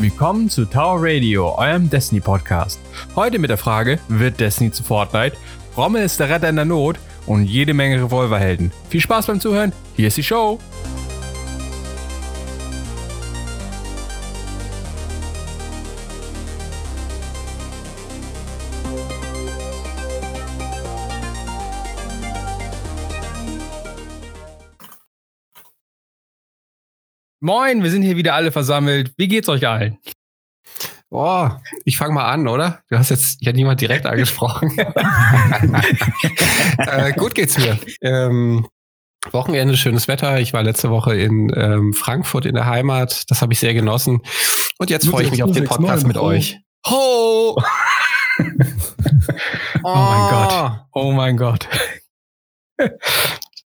Willkommen zu Tower Radio, eurem Destiny Podcast. Heute mit der Frage, wird Destiny zu Fortnite? Rommel ist der Retter in der Not und jede Menge Revolverhelden. Viel Spaß beim Zuhören, hier ist die Show. Moin, wir sind hier wieder alle versammelt. Wie geht's euch allen? Boah, ich fange mal an, oder? Du hast jetzt ja niemand direkt angesprochen. äh, gut geht's mir. Ähm, Wochenende, schönes Wetter. Ich war letzte Woche in ähm, Frankfurt in der Heimat. Das habe ich sehr genossen. Und jetzt freue ich mich auf den Podcast mit euch. Ho! oh mein Gott. Oh mein Gott.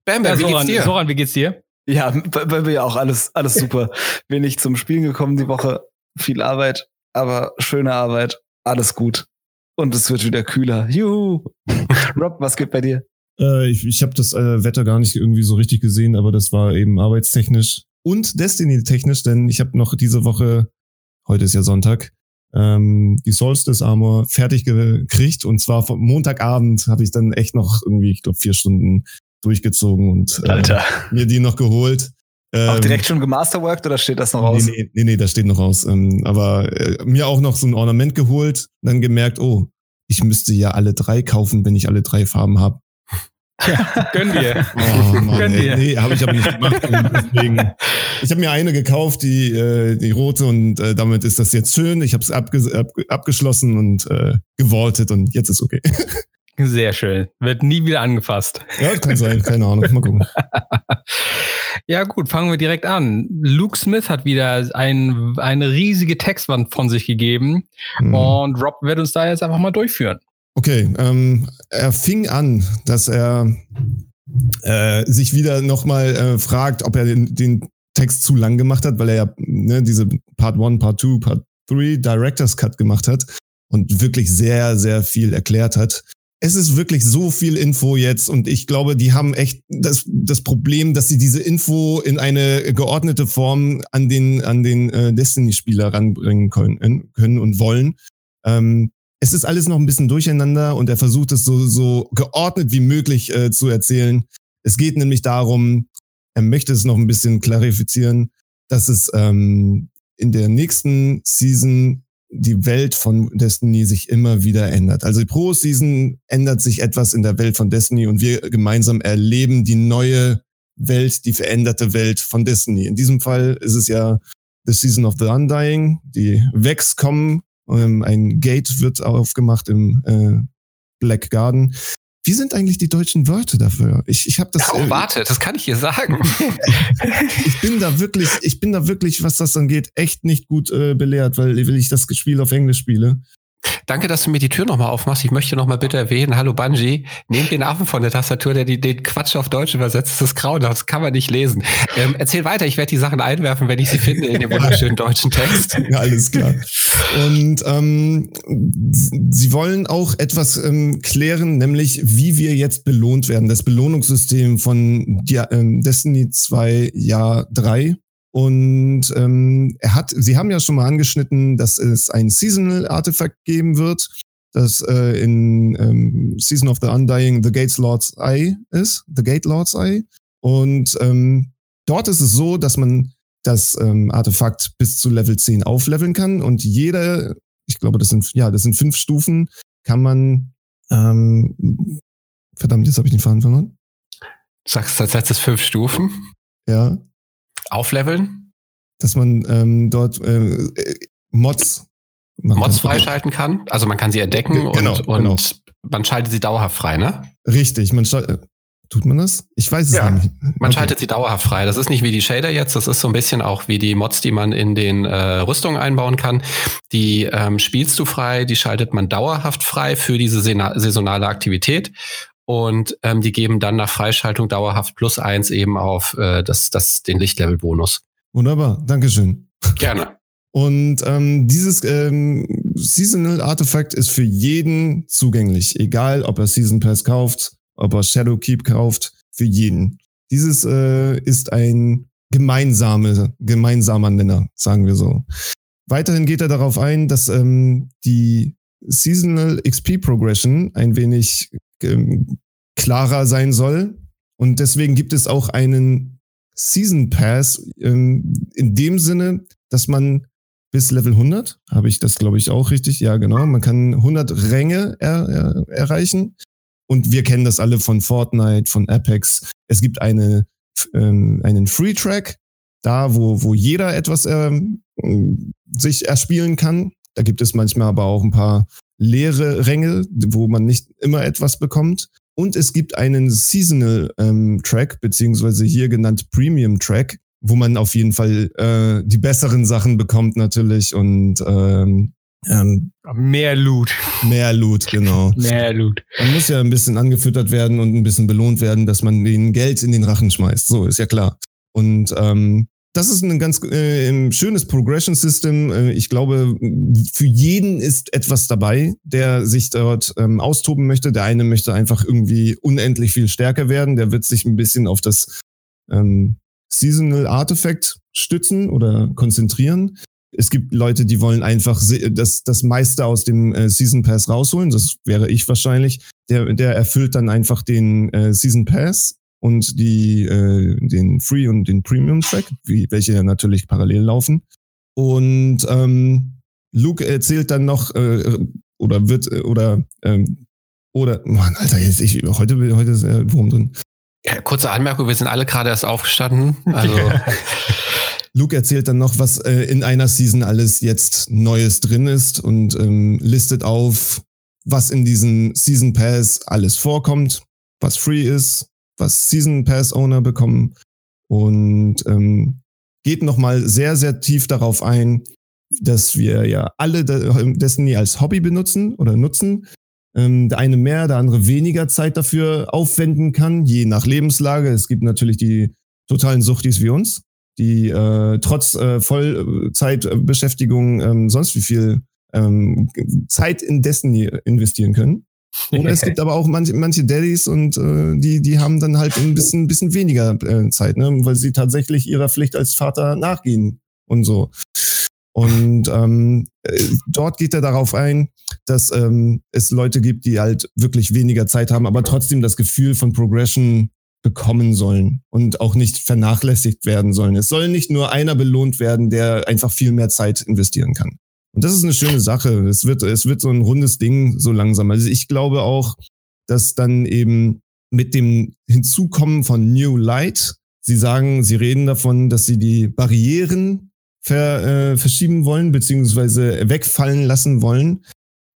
Bam, Bam, wie geht's dir? Soran, wie geht's dir? Ja, bei mir auch alles, alles super. Wenig zum Spielen gekommen die Woche. Viel Arbeit, aber schöne Arbeit. Alles gut. Und es wird wieder kühler. Juhu. Rob, was geht bei dir? Äh, ich ich habe das äh, Wetter gar nicht irgendwie so richtig gesehen, aber das war eben arbeitstechnisch und Destiny-technisch, denn ich habe noch diese Woche, heute ist ja Sonntag, ähm, die Solstice Armor fertig gekriegt und zwar vom Montagabend habe ich dann echt noch irgendwie, ich glaube, vier Stunden durchgezogen und äh, mir die noch geholt. Ähm, auch direkt schon gemasterworked oder steht das noch aus? Nee, nee, nee, das steht noch aus. Ähm, aber äh, mir auch noch so ein Ornament geholt, dann gemerkt, oh, ich müsste ja alle drei kaufen, wenn ich alle drei Farben habe. Ja, gönn dir. Oh, Mann, gönn dir. Nee, habe ich aber nicht gemacht. deswegen, ich habe mir eine gekauft, die, äh, die rote, und äh, damit ist das jetzt schön. Ich habe es abge ab abgeschlossen und äh, gewortet und jetzt ist okay. Sehr schön. Wird nie wieder angefasst. Ja, kann sein, keine Ahnung. Mal gucken. ja, gut, fangen wir direkt an. Luke Smith hat wieder ein, eine riesige Textwand von sich gegeben. Mhm. Und Rob wird uns da jetzt einfach mal durchführen. Okay, ähm, er fing an, dass er äh, sich wieder nochmal äh, fragt, ob er den, den, Text zu lang gemacht hat, weil er ja ne, diese Part 1, Part 2, Part 3 Director's Cut gemacht hat und wirklich sehr, sehr viel erklärt hat es ist wirklich so viel Info jetzt und ich glaube, die haben echt das, das Problem, dass sie diese Info in eine geordnete Form an den, an den äh, Destiny-Spieler ranbringen können, können und wollen. Ähm, es ist alles noch ein bisschen durcheinander und er versucht es so, so geordnet wie möglich äh, zu erzählen. Es geht nämlich darum, er möchte es noch ein bisschen klarifizieren, dass es ähm, in der nächsten Season die Welt von Destiny sich immer wieder ändert. Also pro Season ändert sich etwas in der Welt von Destiny und wir gemeinsam erleben die neue Welt, die veränderte Welt von Destiny. In diesem Fall ist es ja The Season of the Undying. Die Vex kommen, ähm, ein Gate wird aufgemacht im äh, Black Garden. Wie sind eigentlich die deutschen Wörter dafür? Ich, ich habe das. Oh, äh, warte, das kann ich dir sagen. ich bin da wirklich, ich bin da wirklich, was das angeht, echt nicht gut äh, belehrt, weil, weil ich das Spiel auf Englisch spiele. Danke, dass du mir die Tür nochmal aufmachst. Ich möchte nochmal bitte erwähnen, hallo Bungie, nehmt den Affen von der Tastatur, der die, den Quatsch auf Deutsch übersetzt. Das ist grauen, das kann man nicht lesen. Ähm, erzähl weiter, ich werde die Sachen einwerfen, wenn ich sie finde in dem wunderschönen deutschen Text. Ja, alles klar. Und ähm, sie wollen auch etwas ähm, klären, nämlich wie wir jetzt belohnt werden. Das Belohnungssystem von ähm, Destiny 2 Jahr 3 und ähm, er hat, sie haben ja schon mal angeschnitten, dass es ein Seasonal Artifact geben wird, das äh, in ähm, Season of the Undying The Gates Lord's Eye ist, The Gate Lord's Eye. Und ähm, dort ist es so, dass man das ähm, Artefakt bis zu Level 10 aufleveln kann und jede, ich glaube, das sind, ja, das sind fünf Stufen, kann man, ähm, verdammt, jetzt habe ich den Faden verloren. Sagst du, das heißt das fünf Stufen? Ja. Aufleveln? Dass man ähm, dort äh, Mods Mods freischalten kann. Also man kann sie entdecken genau, und, und genau. man schaltet sie dauerhaft frei, ne? Richtig, man schaltet. Tut man das? Ich weiß es ja, nicht. Man okay. schaltet sie dauerhaft frei. Das ist nicht wie die Shader jetzt, das ist so ein bisschen auch wie die Mods, die man in den äh, Rüstungen einbauen kann. Die ähm, spielst du frei, die schaltet man dauerhaft frei für diese saisonale Aktivität und ähm, die geben dann nach Freischaltung dauerhaft plus eins eben auf äh, das, das, den Lichtlevel-Bonus. Wunderbar, Dankeschön. Gerne. Und ähm, dieses ähm, Seasonal Artifact ist für jeden zugänglich, egal ob er Season Pass kauft, ob er Shadow Keep kauft, für jeden. Dieses äh, ist ein gemeinsame, gemeinsamer Nenner, sagen wir so. weiterhin geht er darauf ein, dass ähm, die Seasonal XP Progression ein wenig ähm, klarer sein soll. Und deswegen gibt es auch einen Season Pass ähm, in dem Sinne, dass man bis Level 100, habe ich das glaube ich auch richtig, ja genau, man kann 100 Ränge er, er, erreichen. Und wir kennen das alle von Fortnite, von Apex. Es gibt eine, ähm, einen Free Track, da wo, wo jeder etwas ähm, sich erspielen kann. Da gibt es manchmal aber auch ein paar leere Ränge, wo man nicht immer etwas bekommt. Und es gibt einen Seasonal ähm, Track, beziehungsweise hier genannt Premium Track, wo man auf jeden Fall äh, die besseren Sachen bekommt natürlich und ähm, ähm, mehr Loot. Mehr Loot, genau. mehr Loot. Man muss ja ein bisschen angefüttert werden und ein bisschen belohnt werden, dass man den Geld in den Rachen schmeißt. So, ist ja klar. Und ähm, das ist ein ganz äh, schönes Progression System. Äh, ich glaube, für jeden ist etwas dabei, der sich dort ähm, austoben möchte. Der eine möchte einfach irgendwie unendlich viel stärker werden. Der wird sich ein bisschen auf das ähm, Seasonal Artifact stützen oder konzentrieren. Es gibt Leute, die wollen einfach das, das meiste aus dem äh, Season Pass rausholen. Das wäre ich wahrscheinlich. Der, der erfüllt dann einfach den äh, Season Pass und die, äh, den Free und den Premium Track, wie, welche ja natürlich parallel laufen. Und ähm, Luke erzählt dann noch äh, oder wird äh, oder ähm, oder Mann, Alter, jetzt ich heute heute ist äh, Wurm drin. Ja, kurze Anmerkung, wir sind alle gerade erst aufgestanden. Also Luke erzählt dann noch, was äh, in einer Season alles jetzt Neues drin ist und ähm, listet auf, was in diesem Season Pass alles vorkommt, was free ist, was Season Pass Owner bekommen und ähm, geht nochmal sehr, sehr tief darauf ein, dass wir ja alle Destiny als Hobby benutzen oder nutzen. Ähm, der eine mehr, der andere weniger Zeit dafür aufwenden kann, je nach Lebenslage. Es gibt natürlich die totalen Suchtis wie uns, die äh, trotz äh, Vollzeitbeschäftigung ähm, sonst wie viel ähm, Zeit in Destiny investieren können. Oder es gibt aber auch manche, manche Daddys und äh, die, die haben dann halt ein bisschen, bisschen weniger äh, Zeit, ne? weil sie tatsächlich ihrer Pflicht als Vater nachgehen und so. Und ähm, äh, dort geht er darauf ein, dass ähm, es Leute gibt, die halt wirklich weniger Zeit haben, aber trotzdem das Gefühl von Progression bekommen sollen und auch nicht vernachlässigt werden sollen. Es soll nicht nur einer belohnt werden, der einfach viel mehr Zeit investieren kann. Und das ist eine schöne Sache. Es wird, es wird so ein rundes Ding so langsam. Also ich glaube auch, dass dann eben mit dem Hinzukommen von New Light, Sie sagen, Sie reden davon, dass Sie die Barrieren ver, äh, verschieben wollen, beziehungsweise wegfallen lassen wollen,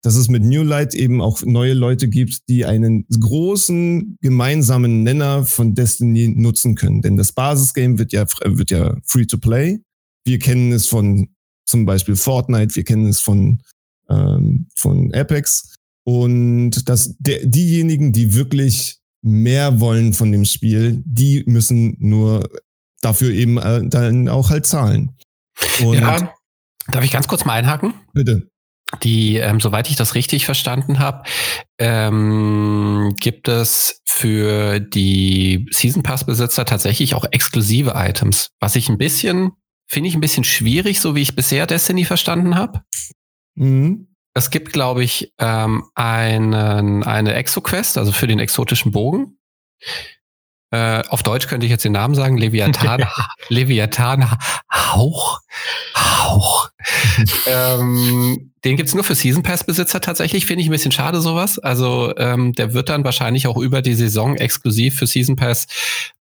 dass es mit New Light eben auch neue Leute gibt, die einen großen gemeinsamen Nenner von Destiny nutzen können. Denn das Basisgame wird ja, wird ja free to play. Wir kennen es von zum Beispiel Fortnite, wir kennen es von, ähm, von Apex. Und dass der, diejenigen, die wirklich mehr wollen von dem Spiel, die müssen nur dafür eben äh, dann auch halt zahlen. Und ja, darf ich ganz kurz mal einhaken? Bitte. Die, ähm, soweit ich das richtig verstanden habe, ähm, gibt es für die Season Pass Besitzer tatsächlich auch exklusive Items, was ich ein bisschen Finde ich ein bisschen schwierig, so wie ich bisher Destiny verstanden habe. Mhm. Es gibt, glaube ich, ähm, einen, eine Exo-Quest, also für den exotischen Bogen. Äh, auf Deutsch könnte ich jetzt den Namen sagen, Leviathan, Leviathan Hauch. Hauch. ähm, den gibt's nur für Season Pass-Besitzer tatsächlich, finde ich ein bisschen schade sowas. Also ähm, der wird dann wahrscheinlich auch über die Saison exklusiv für Season Pass,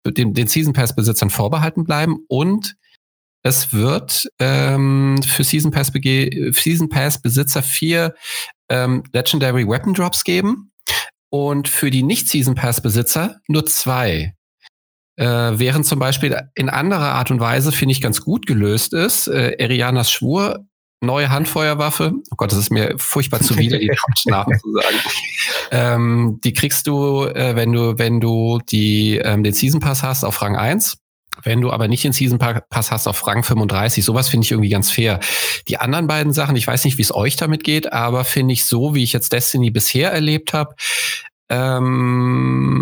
den, den Season Pass-Besitzern vorbehalten bleiben. Und es wird ähm, für Season Pass, Season Pass Besitzer vier ähm, Legendary Weapon Drops geben und für die Nicht-Season Pass Besitzer nur zwei. Äh, während zum Beispiel in anderer Art und Weise, finde ich, ganz gut gelöst ist, äh, Erianas Schwur, neue Handfeuerwaffe, oh Gott, das ist mir furchtbar zuwider, die Namen zu sagen. Ähm, die kriegst du, äh, wenn du, wenn du die, ähm, den Season Pass hast auf Rang 1 wenn du aber nicht den Season Pass hast auf Rang 35, sowas finde ich irgendwie ganz fair. Die anderen beiden Sachen, ich weiß nicht, wie es euch damit geht, aber finde ich so, wie ich jetzt Destiny bisher erlebt habe, ähm,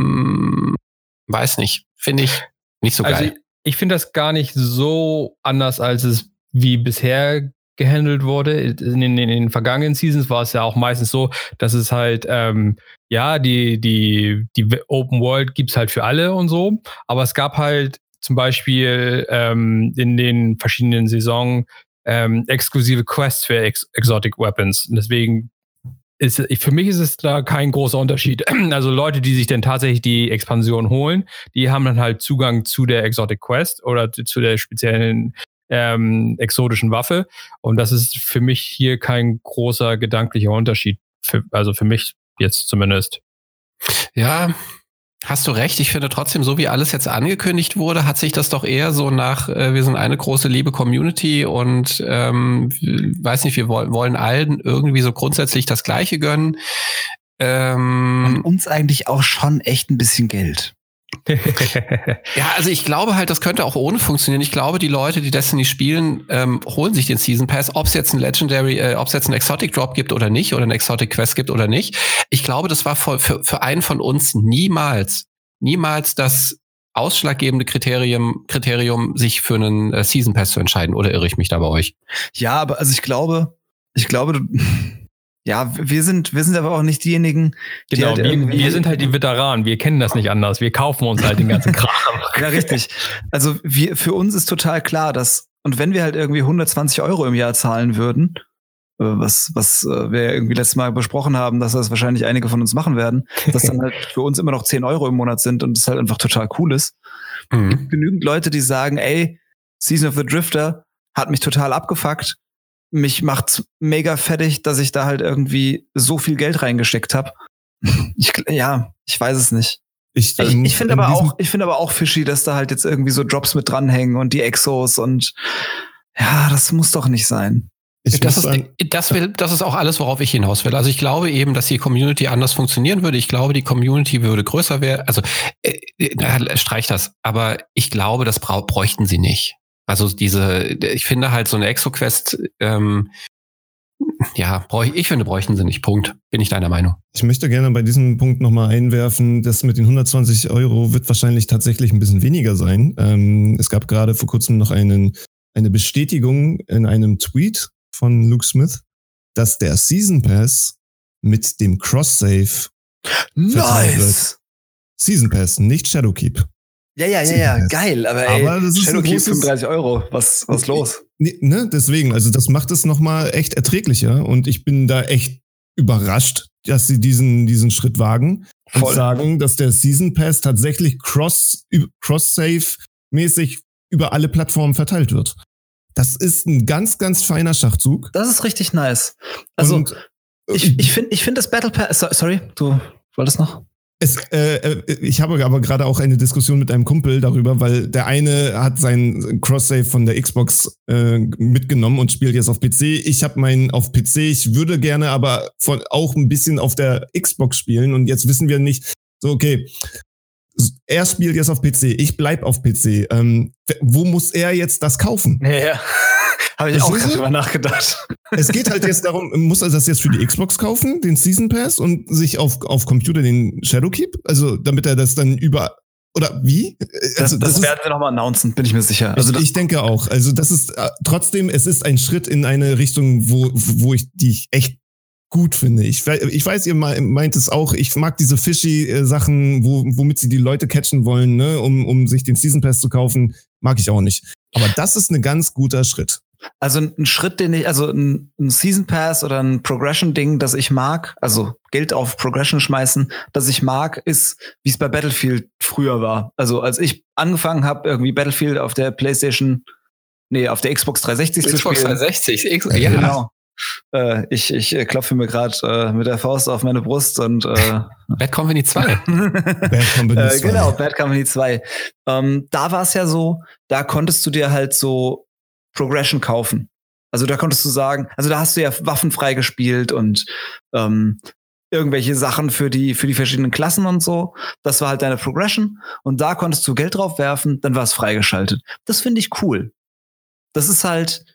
weiß nicht, finde ich nicht so also geil. Ich, ich finde das gar nicht so anders, als es wie bisher gehandelt wurde. In, in, in, den vergangenen Seasons war es ja auch meistens so, dass es halt, ähm, ja, die, die, die Open World gibt's halt für alle und so, aber es gab halt zum Beispiel ähm, in den verschiedenen Saisonen ähm, exklusive Quests für Ex Exotic Weapons. Und deswegen ist, für mich ist es da kein großer Unterschied. Also Leute, die sich dann tatsächlich die Expansion holen, die haben dann halt Zugang zu der Exotic Quest oder zu der speziellen ähm, exotischen Waffe. Und das ist für mich hier kein großer gedanklicher Unterschied. Für, also für mich jetzt zumindest. Ja, Hast du recht. Ich finde trotzdem, so wie alles jetzt angekündigt wurde, hat sich das doch eher so nach, äh, wir sind eine große liebe Community und ähm, weiß nicht, wir wollen, wollen allen irgendwie so grundsätzlich das Gleiche gönnen. Ähm, und uns eigentlich auch schon echt ein bisschen Geld. ja, also ich glaube halt, das könnte auch ohne funktionieren. Ich glaube, die Leute, die Destiny spielen, ähm, holen sich den Season Pass, ob es jetzt ein Legendary, äh, ob es jetzt ein Exotic Drop gibt oder nicht, oder ein Exotic Quest gibt oder nicht. Ich glaube, das war für, für, für einen von uns niemals, niemals das ausschlaggebende Kriterium, Kriterium, sich für einen äh, Season Pass zu entscheiden. Oder irre ich mich da bei euch? Ja, aber also ich glaube, ich glaube, du ja, wir sind, wir sind aber auch nicht diejenigen, die genau, halt wir, wir sind halt die Veteranen, wir kennen das nicht anders, wir kaufen uns halt den ganzen Kram. ja, richtig. Also wir, für uns ist total klar, dass, und wenn wir halt irgendwie 120 Euro im Jahr zahlen würden, äh, was, was äh, wir irgendwie letztes Mal besprochen haben, dass das wahrscheinlich einige von uns machen werden, dass dann halt für uns immer noch 10 Euro im Monat sind und es halt einfach total cool ist. Mhm. Es gibt genügend Leute, die sagen, ey, Season of the Drifter hat mich total abgefuckt mich macht mega fertig, dass ich da halt irgendwie so viel Geld reingesteckt habe. Ich, ja, ich weiß es nicht. Ich, ich, ich finde aber auch, ich finde aber auch fishy, dass da halt jetzt irgendwie so Drops mit dranhängen und die Exos und ja, das muss doch nicht sein. Das ist, das, will, das ist auch alles, worauf ich hinaus will. Also ich glaube eben, dass die Community anders funktionieren würde. Ich glaube, die Community würde größer werden. Also äh, äh, streich das. Aber ich glaube, das bräuchten sie nicht. Also diese, ich finde halt so eine ExoQuest, ähm, ja, brauch ich, ich finde, bräuchten sie nicht. Punkt. Bin ich deiner Meinung. Ich möchte gerne bei diesem Punkt nochmal einwerfen, das mit den 120 Euro wird wahrscheinlich tatsächlich ein bisschen weniger sein. Ähm, es gab gerade vor kurzem noch einen, eine Bestätigung in einem Tweet von Luke Smith, dass der Season Pass mit dem Cross-Save nice. wird. Season Pass, nicht Shadowkeep. Ja, ja, ja, ja, geil. Aber, ey, aber das ist Shadow Keep 35 Euro. Was, was los? Ne, deswegen, also das macht es nochmal echt erträglicher und ich bin da echt überrascht, dass sie diesen, diesen Schritt wagen Voll. und sagen, dass der Season Pass tatsächlich cross, cross-save mäßig über alle Plattformen verteilt wird. Das ist ein ganz, ganz feiner Schachzug. Das ist richtig nice. Also, und, ich, äh, ich finde ich finde das Battle Pass, sorry, du wolltest noch? Es, äh, äh, ich habe aber gerade auch eine Diskussion mit einem Kumpel darüber, weil der eine hat sein Cross-Save von der Xbox äh, mitgenommen und spielt jetzt auf PC. Ich habe meinen auf PC. Ich würde gerne aber von, auch ein bisschen auf der Xbox spielen und jetzt wissen wir nicht, so okay, er spielt jetzt auf PC, ich bleib auf PC. Ähm, wo muss er jetzt das kaufen? Ja. Habe ich auch gerade drüber nachgedacht. Es geht halt jetzt darum, muss er das jetzt für die Xbox kaufen, den Season Pass, und sich auf, auf Computer den Shadowkeep? Also, damit er das dann über, oder wie? Also, das, das, das werden wir nochmal announcen, bin ich mir sicher. Also ich, ich denke auch. Also das ist äh, trotzdem, es ist ein Schritt in eine Richtung, wo, wo ich die ich echt gut finde. Ich, ich weiß, ihr meint es auch, ich mag diese fishy äh, Sachen, wo, womit sie die Leute catchen wollen, ne, um, um sich den Season Pass zu kaufen, mag ich auch nicht. Aber das ist ein ganz guter Schritt. Also ein Schritt, den ich, also ein, ein Season Pass oder ein Progression-Ding, das ich mag, also Geld auf Progression schmeißen, das ich mag, ist, wie es bei Battlefield früher war. Also als ich angefangen habe, irgendwie Battlefield auf der PlayStation, nee, auf der Xbox 360 Xbox zu spielen. Xbox 360, X ja. Genau. Äh, ich ich äh, klopfe mir gerade äh, mit der Faust auf meine Brust und äh, Bad Company 2. Bad Company 2. Äh, genau, Bad Company 2. Ähm, da war es ja so, da konntest du dir halt so Progression kaufen. Also da konntest du sagen, also da hast du ja Waffen freigespielt und ähm, irgendwelche Sachen für die, für die verschiedenen Klassen und so. Das war halt deine Progression. Und da konntest du Geld drauf werfen, dann war es freigeschaltet. Das finde ich cool. Das ist halt,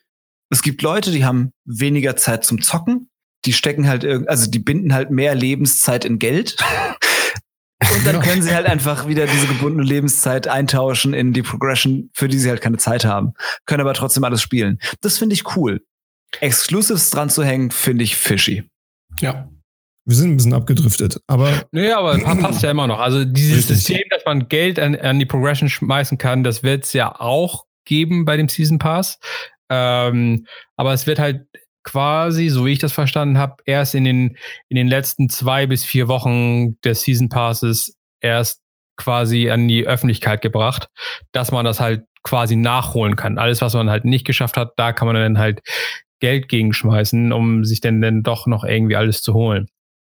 es gibt Leute, die haben weniger Zeit zum Zocken. Die stecken halt also die binden halt mehr Lebenszeit in Geld. Und dann können sie halt einfach wieder diese gebundene Lebenszeit eintauschen in die Progression, für die sie halt keine Zeit haben. Können aber trotzdem alles spielen. Das finde ich cool. Exclusives dran zu hängen, finde ich fishy. Ja. Wir sind ein bisschen abgedriftet, aber. Nee, aber passt ja immer noch. Also dieses Richtig. System, dass man Geld an, an die Progression schmeißen kann, das wird es ja auch geben bei dem Season Pass. Ähm, aber es wird halt quasi, so wie ich das verstanden habe, erst in den, in den letzten zwei bis vier Wochen des Season Passes erst quasi an die Öffentlichkeit gebracht, dass man das halt quasi nachholen kann. Alles, was man halt nicht geschafft hat, da kann man dann halt Geld gegenschmeißen, um sich dann, dann doch noch irgendwie alles zu holen.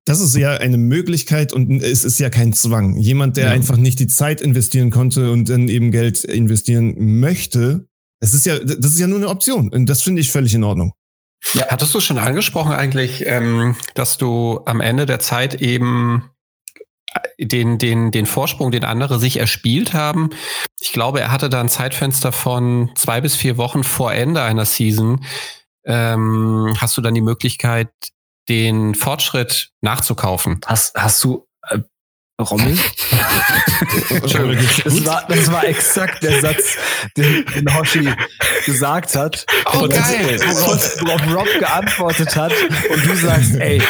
Das ist ja eine Möglichkeit und es ist ja kein Zwang. Jemand, der Ja. einfach nicht die Zeit investieren konnte und dann eben Geld investieren möchte, es ist ja, das ist ja nur eine Option. Und das finde ich völlig in Ordnung. Hattest du schon angesprochen eigentlich, ähm, dass du am Ende der Zeit eben den, den, den Vorsprung, den andere sich erspielt haben? Ich glaube, er hatte da ein Zeitfenster von zwei bis vier Wochen vor Ende einer Season. Ähm, hast du dann die Möglichkeit, den Fortschritt nachzukaufen? Hast, hast du äh, Rommel? Entschuldigung. Das war, das war exakt der Satz, den, den Hoshi gesagt hat. Oh, Und geil. Worauf, worauf Rob geantwortet hat. Und du sagst, ey,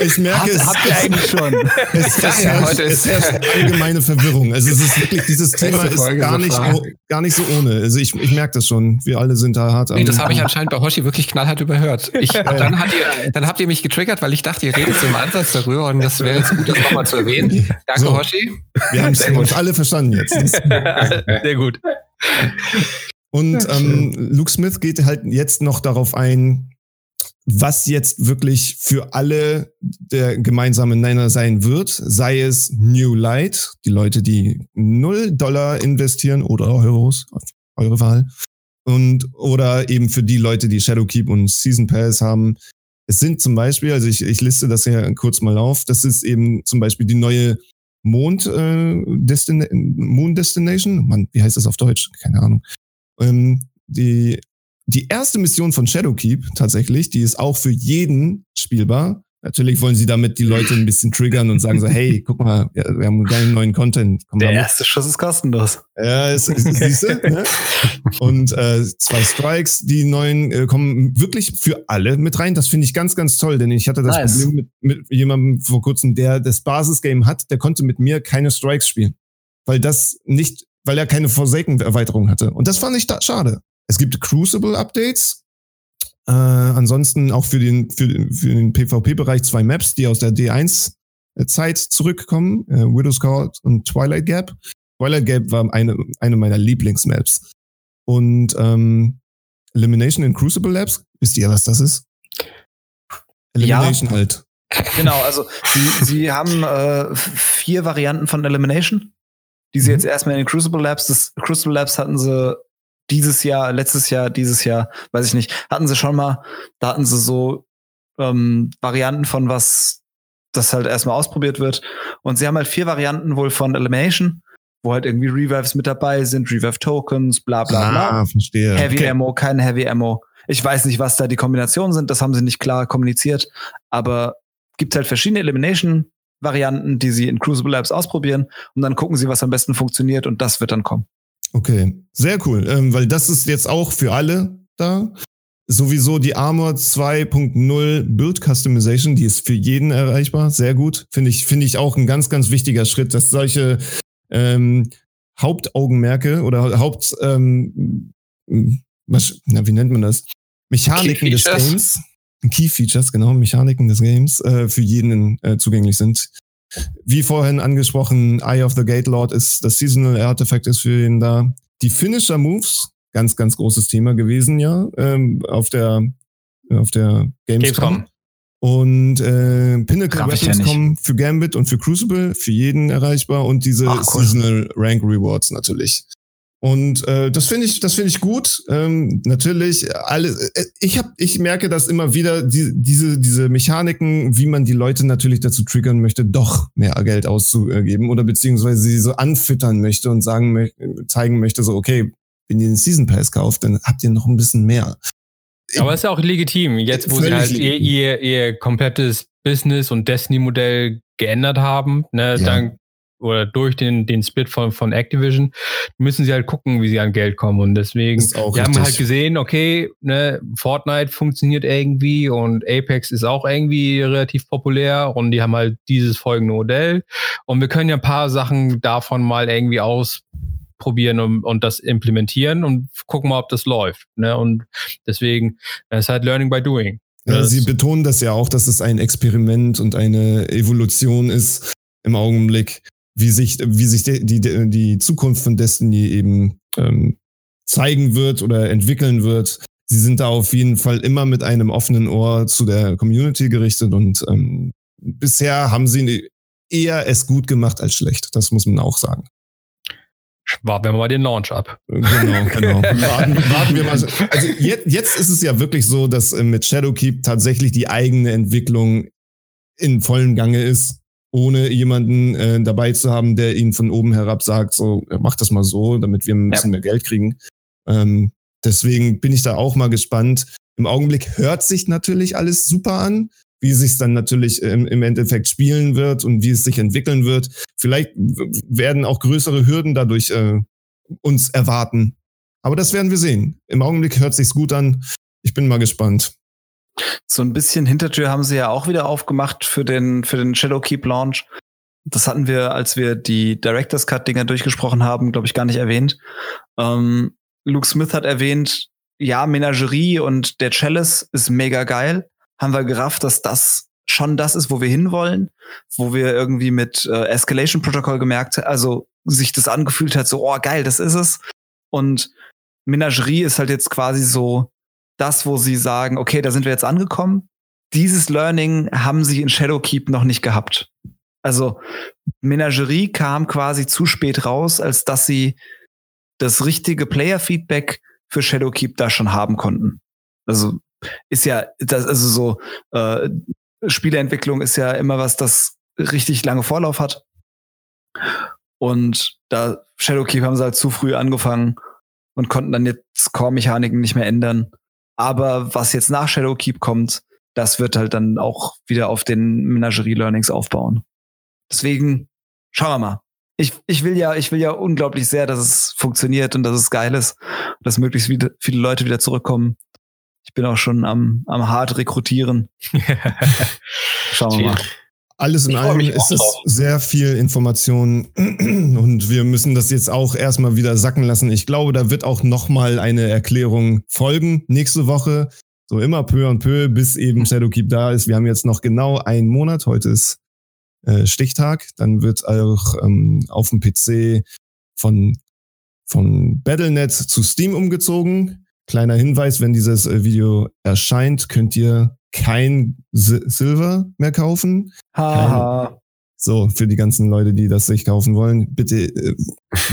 Ich merke, habt, es, habt ihr eigentlich schon? es, es, Geil, herrscht, heute es ist- herrscht allgemeine Verwirrung. Also es ist wirklich, dieses Thema ist gar so nicht, Fragen. o- gar nicht so ohne. Also ich, ich merke das schon. Wir alle sind da hart Nee, das am- habe ich anscheinend bei Hoshi wirklich knallhart überhört. Ich, dann, hat ihr, dann habt ihr mich getriggert, weil ich dachte, ihr redet so im Ansatz darüber und das wäre jetzt gut, das nochmal zu erwähnen. Danke, So. Hoshi. Wir haben es alle verstanden jetzt. Sehr gut. Und ähm, Luke Smith geht halt jetzt noch darauf ein, was jetzt wirklich für alle der gemeinsame Nenner sein wird, sei es New Light, die Leute, die 0 Dollar investieren oder Euros, eure Wahl, und oder eben für die Leute, die Shadowkeep und Season Pass haben. Es sind zum Beispiel, also ich, ich liste das hier kurz mal auf, das ist eben zum Beispiel die neue Mond, äh, Destin Moon Destination. Mann, wie heißt das auf Deutsch? Keine Ahnung. Ähm, die, die erste Mission von Shadowkeep tatsächlich, die ist auch für jeden spielbar. Natürlich wollen sie damit die Leute ein bisschen triggern und sagen so, hey, guck mal, wir, haben einen geilen neuen Content. Komm Der erste Schuss ist kostenlos. Ja, es, es, siehst du, ne? Und äh, zwei Strikes, die neuen äh, kommen wirklich für alle mit rein. Das finde ich ganz, ganz toll, denn ich hatte das Nice. Problem mit, mit jemandem vor kurzem, der das Basisgame hat, der konnte mit mir keine Strikes spielen, weil das nicht, weil er keine Forsaken-Erweiterung hatte. Und das fand ich da schade. Es gibt Crucible-Updates. Äh, ansonsten auch für den, für, für den PvP-Bereich zwei Maps, die aus der D1-Zeit zurückkommen. Äh, Widow's Court und Twilight Gap. Twilight Gap war eine, eine meiner Lieblingsmaps. Und ähm, Elimination in Crucible Labs, wisst ihr, was das ist? Elimination halt. Genau, also sie, sie haben äh, vier Varianten von Elimination, die sie Mhm. jetzt erstmal in den Crucible Labs, das Crucible Labs hatten sie dieses Jahr, letztes Jahr, dieses Jahr, weiß ich nicht, hatten sie schon mal, da hatten sie so ähm, Varianten von was das halt erstmal ausprobiert wird. Und sie haben halt vier Varianten wohl von Elimination, wo halt irgendwie Revives mit dabei sind, Revive Tokens, bla bla bla. Ah, verstehe. Heavy Okay. Ammo, kein Heavy Ammo. Ich weiß nicht, was da die Kombinationen sind, das haben sie nicht klar kommuniziert, aber gibt halt verschiedene Elimination-Varianten, die sie in Crucible Labs ausprobieren und dann gucken sie, was am besten funktioniert und das wird dann kommen. Okay, sehr cool, ähm, weil das ist jetzt auch für alle da. Sowieso die Armor 2.0 Build Customization, die ist für jeden erreichbar. Sehr gut. Finde ich, finde ich auch ein ganz, ganz wichtiger Schritt, dass solche ähm, Hauptaugenmerke oder Haupt, ähm, was, na, wie nennt man das? Mechaniken des. Games. Key Features, genau, Mechaniken des Games äh, für jeden äh, zugänglich sind. Wie vorhin angesprochen, Eye of the Gate Lord ist das Seasonal Artifact ist für ihn da. Die Finisher Moves, ganz, ganz großes Thema gewesen, ja, ähm, auf der, auf der Gamescom. Gamescom. Und äh, Pinnacle ich ja kommen für Gambit und für Crucible, für jeden erreichbar und diese Ach, cool. Seasonal Rank Rewards natürlich. Und äh, das finde ich, das finde ich gut. Ähm, natürlich, alle, äh, ich habe, ich merke das immer wieder, die, diese, diese Mechaniken, wie man die Leute natürlich dazu triggern möchte, doch mehr Geld auszugeben oder beziehungsweise sie so anfüttern möchte und sagen, zeigen möchte, so, okay, wenn ihr den Season Pass kauft, dann habt ihr noch ein bisschen mehr. Aber ist ja auch legitim. Jetzt, wo sie halt ihr, ihr, ihr komplettes Business- und Destiny-Modell geändert haben, ne, Ja. dann oder durch den, den Split von, von Activision, müssen sie halt gucken, wie sie an Geld kommen. Und deswegen, wir haben halt gesehen, okay, ne, Fortnite funktioniert irgendwie und Apex ist auch irgendwie relativ populär und die haben halt dieses folgende Modell. Und wir können ja ein paar Sachen davon mal irgendwie ausprobieren und, und das implementieren und gucken mal, ob das läuft. Ne? Und deswegen, es ist halt Learning by Doing. Ja, Sie betonen das ja auch, dass es ein Experiment und eine Evolution ist im Augenblick wie sich, wie sich die, die, die Zukunft von Destiny eben ähm, zeigen wird oder entwickeln wird. Sie sind da auf jeden Fall immer mit einem offenen Ohr zu der Community gerichtet und ähm, bisher haben sie eher es gut gemacht als schlecht. Das muss man auch sagen. Warten wir mal den Launch ab. Genau, genau. warten, warten wir mal. Also jetzt, jetzt ist es ja wirklich so, dass äh, mit Shadowkeep tatsächlich die eigene Entwicklung in vollem Gange ist ohne jemanden äh, dabei zu haben, der ihnen von oben herab sagt, so, mach das mal so, damit wir ein bisschen ja. mehr Geld kriegen. Ähm, deswegen bin ich da auch mal gespannt. Im Augenblick hört sich natürlich alles super an, wie es sich dann natürlich im, im Endeffekt spielen wird und wie es sich entwickeln wird. Vielleicht werden auch größere Hürden dadurch äh, uns erwarten. Aber das werden wir sehen. Im Augenblick hört sich's gut an. Ich bin mal gespannt. So ein bisschen Hintertür haben sie ja auch wieder aufgemacht für den, für den Shadowkeep Launch. Das hatten wir, als wir die Director's Cut Dinger durchgesprochen haben, glaube ich, gar nicht erwähnt. Ähm, Luke Smith hat erwähnt, ja, Menagerie und der Chalice ist mega geil. Haben wir gerafft, dass das schon das ist, wo wir hinwollen, wo wir irgendwie mit äh, Escalation Protocol gemerkt, also sich das angefühlt hat, so, oh geil, das ist es. Und Menagerie ist halt jetzt quasi so das, wo sie sagen, okay, da sind wir jetzt angekommen. Dieses Learning haben sie in Shadowkeep noch nicht gehabt. Also Menagerie kam quasi zu spät raus, als dass sie das richtige Player-Feedback für Shadowkeep da schon haben konnten. Also ist ja, das, also so äh, Spieleentwicklung ist ja immer was, das richtig lange Vorlauf hat. Und da Shadowkeep haben sie halt zu früh angefangen und konnten dann jetzt Core-Mechaniken nicht mehr ändern. Aber was jetzt nach Shadowkeep kommt, das wird halt dann auch wieder auf den Menagerie-Learnings aufbauen. Deswegen schauen wir mal. Ich, ich will ja, ich will ja unglaublich sehr, dass es funktioniert und dass es geil ist, dass möglichst viele, viele Leute wieder zurückkommen. Ich bin auch schon am, am hart rekrutieren. schauen wir mal. Alles in allem ist es sehr viel Information und wir müssen das jetzt auch erstmal wieder sacken lassen. Ich glaube, da wird auch nochmal eine Erklärung folgen nächste Woche. So immer peu und peu, bis eben Shadowkeep da ist. Wir haben jetzt noch genau einen Monat. Heute ist äh, Stichtag. Dann wird auch ähm, auf dem PC von, von Battlenet zu Steam umgezogen. Kleiner Hinweis, wenn dieses äh, Video erscheint, könnt ihr kein Silver mehr kaufen. Haha. So, für die ganzen Leute, die das sich kaufen wollen, bitte, äh,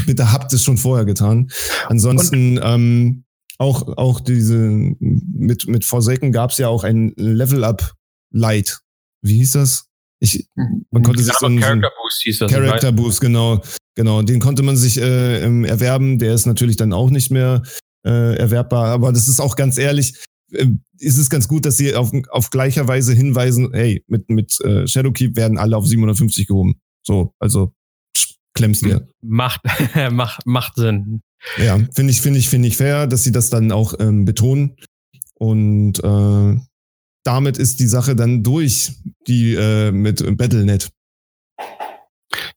bitte habt es schon vorher getan. Ansonsten, ähm, auch, auch diese, mit, mit Forsaken gab es ja auch ein Level-Up Light. Wie hieß das? Ich, man konnte sich so einen Character Boost hieß das. Character Boost, genau, genau. Den konnte man sich äh, erwerben. Der ist natürlich dann auch nicht mehr äh, erwerbbar. Aber das ist auch ganz ehrlich, ist es ganz gut, dass sie auf, auf gleicher Weise hinweisen, hey, mit, mit äh, Shadowkeep werden alle auf 750 gehoben. So, also klemmst dir. Macht, macht, macht Sinn. Ja, finde ich, finde ich, finde ich fair, dass sie das dann auch ähm, betonen. Und äh, damit ist die Sache dann durch, die äh, mit Battlenet.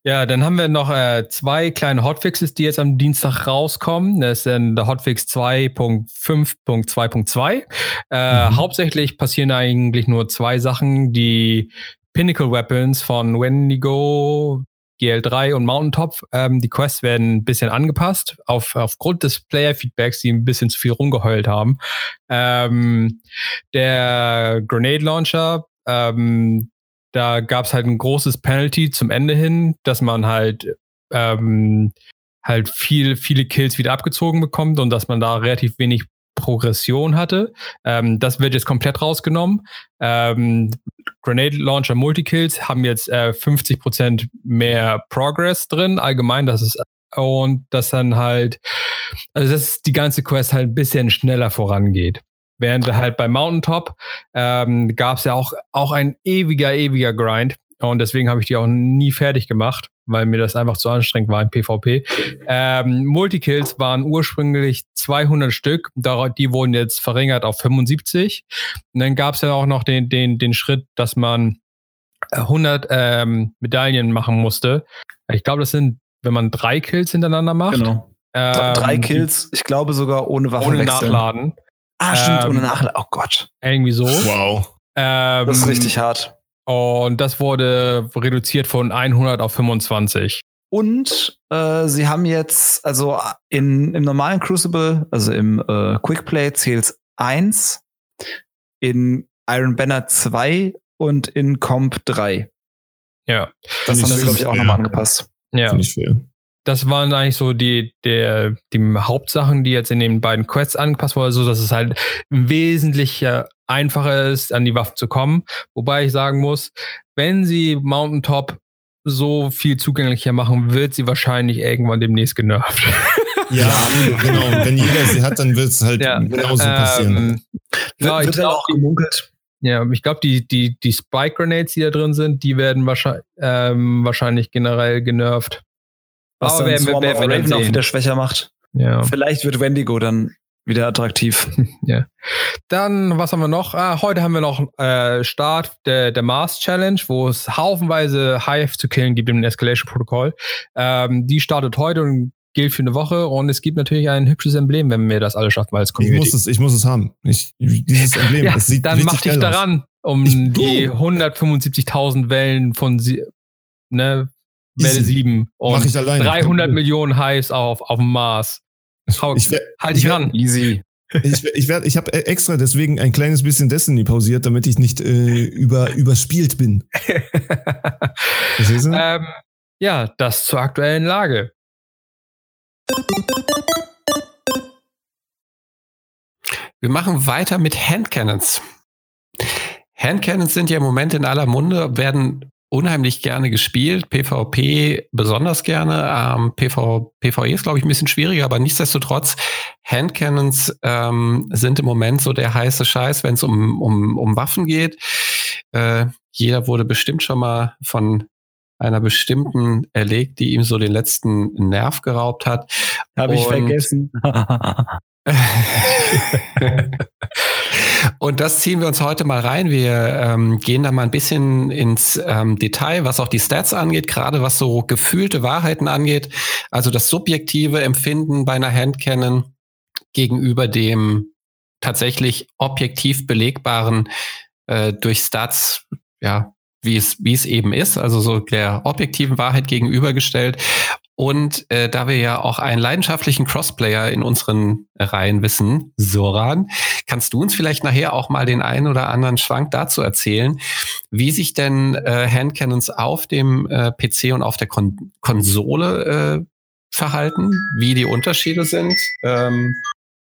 Ja, dann haben wir noch äh, zwei kleine Hotfixes, die jetzt am Dienstag rauskommen. Das ist dann der Hotfix 2.5.2.2. Äh, mhm. Hauptsächlich passieren eigentlich nur zwei Sachen. Die Pinnacle Weapons von Wendigo, GL3 und Mountaintop. Ähm, die Quests werden ein bisschen angepasst auf, aufgrund des Player-Feedbacks, die ein bisschen zu viel rumgeheult haben. Ähm, der Grenade Launcher, ähm, da gab es halt ein großes Penalty zum Ende hin, dass man halt ähm, halt viel, viele Kills wieder abgezogen bekommt und dass man da relativ wenig Progression hatte. Ähm, das wird jetzt komplett rausgenommen. Ähm, Grenade Launcher Multikills haben jetzt äh, 50% mehr Progress drin. Allgemein, das ist und das dann halt, also dass die ganze Quest halt ein bisschen schneller vorangeht. Während halt bei Mountaintop ähm, gab es ja auch, auch ein ewiger, ewiger Grind. Und deswegen habe ich die auch nie fertig gemacht, weil mir das einfach zu anstrengend war im PvP. Ähm, Multikills waren ursprünglich 200 Stück. Die wurden jetzt verringert auf 75. Und dann gab es ja auch noch den, den, den Schritt, dass man 100 ähm, Medaillen machen musste. Ich glaube, das sind, wenn man drei Kills hintereinander macht. Genau. Ähm, drei Kills, ich glaube sogar ohne Waffe. Ohne wechseln. Nachladen. Ah, stimmt, ähm, ohne Nachladen. Oh Gott. Irgendwie so. Wow. Ähm, das ist richtig hart. Und das wurde reduziert von 100 auf 25. Und äh, sie haben jetzt, also in, im normalen Crucible, also im äh, Quickplay zählt 1, in Iron Banner 2 und in Comp 3. Ja. Das haben sie, glaube ich, auch nochmal angepasst. Ja. Finde ich fair das waren eigentlich so die, der, die Hauptsachen, die jetzt in den beiden Quests angepasst wurden, so dass es halt wesentlich einfacher ist, an die Waffen zu kommen. Wobei ich sagen muss, wenn sie Mountaintop so viel zugänglicher machen, wird sie wahrscheinlich irgendwann demnächst genervt. Ja, genau. Wenn jeder sie hat, dann wird es halt ja, genauso passieren. Ähm, ja, wird, wird auch gemunkelt. Ja, ich glaube, die, die, die Spike Grenades, die da drin sind, die werden wahrscheinlich, ähm, wahrscheinlich generell genervt. Was Aber dann Swarm wer, wer, Raven auch wieder schwächer macht. Ja. Vielleicht wird Wendigo dann wieder attraktiv. ja. Dann, was haben wir noch? Ah, heute haben wir noch äh, Start der, der Mars Challenge, wo es haufenweise Hive zu killen gibt im Escalation-Protokoll. Ähm, die startet heute und gilt für eine Woche und es gibt natürlich ein hübsches Emblem, wenn wir das alle schaffen als Community. Ich muss es, ich muss es haben. Ich, dieses Emblem, ja, das sieht Dann mach dich daran, um ich, die 175.000 Wellen von ne, Welle 7 und ich alleine. 300 Millionen Highs auf, auf dem Mars. Hau, ich wär, halt dich ran. Easy. Ich, ich, werd, ich habe extra deswegen ein kleines bisschen Destiny pausiert, damit ich nicht äh, über, überspielt bin. ähm, ja, das zur aktuellen Lage. Wir machen weiter mit Handcannons. Handcannons sind ja im Moment in aller Munde, werden unheimlich gerne gespielt, PvP besonders gerne. Ähm, PV, PvE ist, glaube ich, ein bisschen schwieriger, aber nichtsdestotrotz, Handcannons ähm, sind im Moment so der heiße Scheiß, wenn es um, um, um Waffen geht. Äh, jeder wurde bestimmt schon mal von einer bestimmten erlegt, die ihm so den letzten Nerv geraubt hat. Habe ich vergessen. Und das ziehen wir uns heute mal rein. Wir ähm, gehen da mal ein bisschen ins ähm, Detail, was auch die Stats angeht, gerade was so gefühlte Wahrheiten angeht. Also das subjektive Empfinden bei einer Handcannon gegenüber dem tatsächlich objektiv belegbaren äh, durch Stats, ja, wie es, wie es eben ist, also so der objektiven Wahrheit gegenübergestellt. Und äh, da wir ja auch einen leidenschaftlichen Crossplayer in unseren Reihen wissen, Soran, kannst du uns vielleicht nachher auch mal den einen oder anderen Schwank dazu erzählen, wie sich denn äh, Handcannons auf dem äh, PC und auf der Kon Konsole äh, verhalten, wie die Unterschiede sind. Ähm,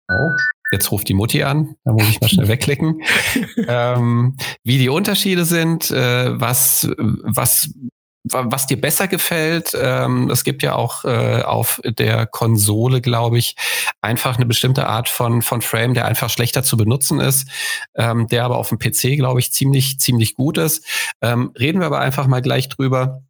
oh, jetzt ruft die Mutti an, da muss ich mal schnell wegklicken. ähm, wie die Unterschiede sind, äh, was, was was dir besser gefällt. Ähm, es gibt ja auch äh, auf der Konsole, glaube ich, einfach eine bestimmte Art von, von Frame, der einfach schlechter zu benutzen ist, ähm, der aber auf dem PC, glaube ich, ziemlich, ziemlich gut ist. Ähm, reden wir aber einfach mal gleich drüber.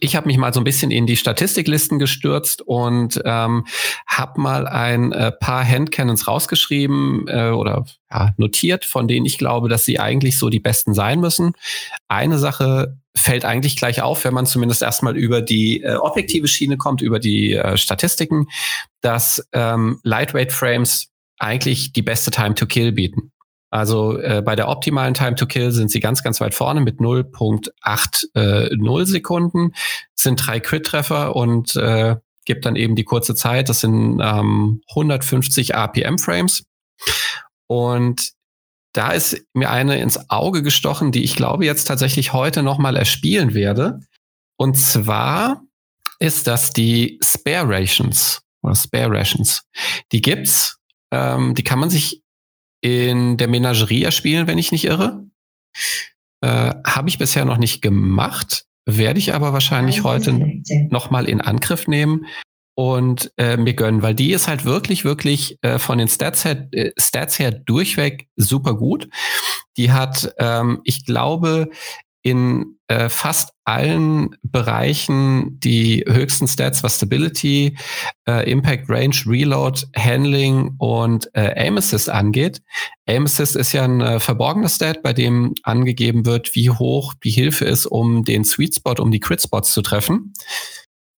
Ich habe mich mal so ein bisschen in die Statistiklisten gestürzt und ähm, habe mal ein äh, paar Handcannons rausgeschrieben äh, oder ja, notiert, von denen ich glaube, dass sie eigentlich so die besten sein müssen. Eine Sache fällt eigentlich gleich auf, wenn man zumindest erstmal über die äh, objektive Schiene kommt, über die äh, Statistiken, dass ähm, Lightweight Frames eigentlich die beste Time to Kill bieten. Also äh, bei der optimalen Time to Kill sind sie ganz, ganz weit vorne mit 0.80 äh, Sekunden, sind drei Crit-Treffer und äh, gibt dann eben die kurze Zeit. Das sind ähm, 150 RPM-Frames. Und da ist mir eine ins Auge gestochen, die ich glaube jetzt tatsächlich heute nochmal erspielen werde. Und zwar ist das die Spare Rations oder Spare Rations. Die gibt's, ähm, die kann man sich in der Menagerie erspielen, wenn ich nicht irre. Äh, Habe ich bisher noch nicht gemacht, werde ich aber wahrscheinlich heute nochmal in Angriff nehmen und äh, mir gönnen, weil die ist halt wirklich, wirklich äh, von den Stats her, äh, Stats her durchweg super gut. Die hat, ähm, ich glaube, in äh, fast allen Bereichen die höchsten Stats, was Stability, äh, Impact Range, Reload, Handling und äh, Aim Assist angeht. Aim Assist ist ja ein äh, verborgener Stat, bei dem angegeben wird, wie hoch die Hilfe ist, um den Sweet Spot, um die Crit Spots zu treffen.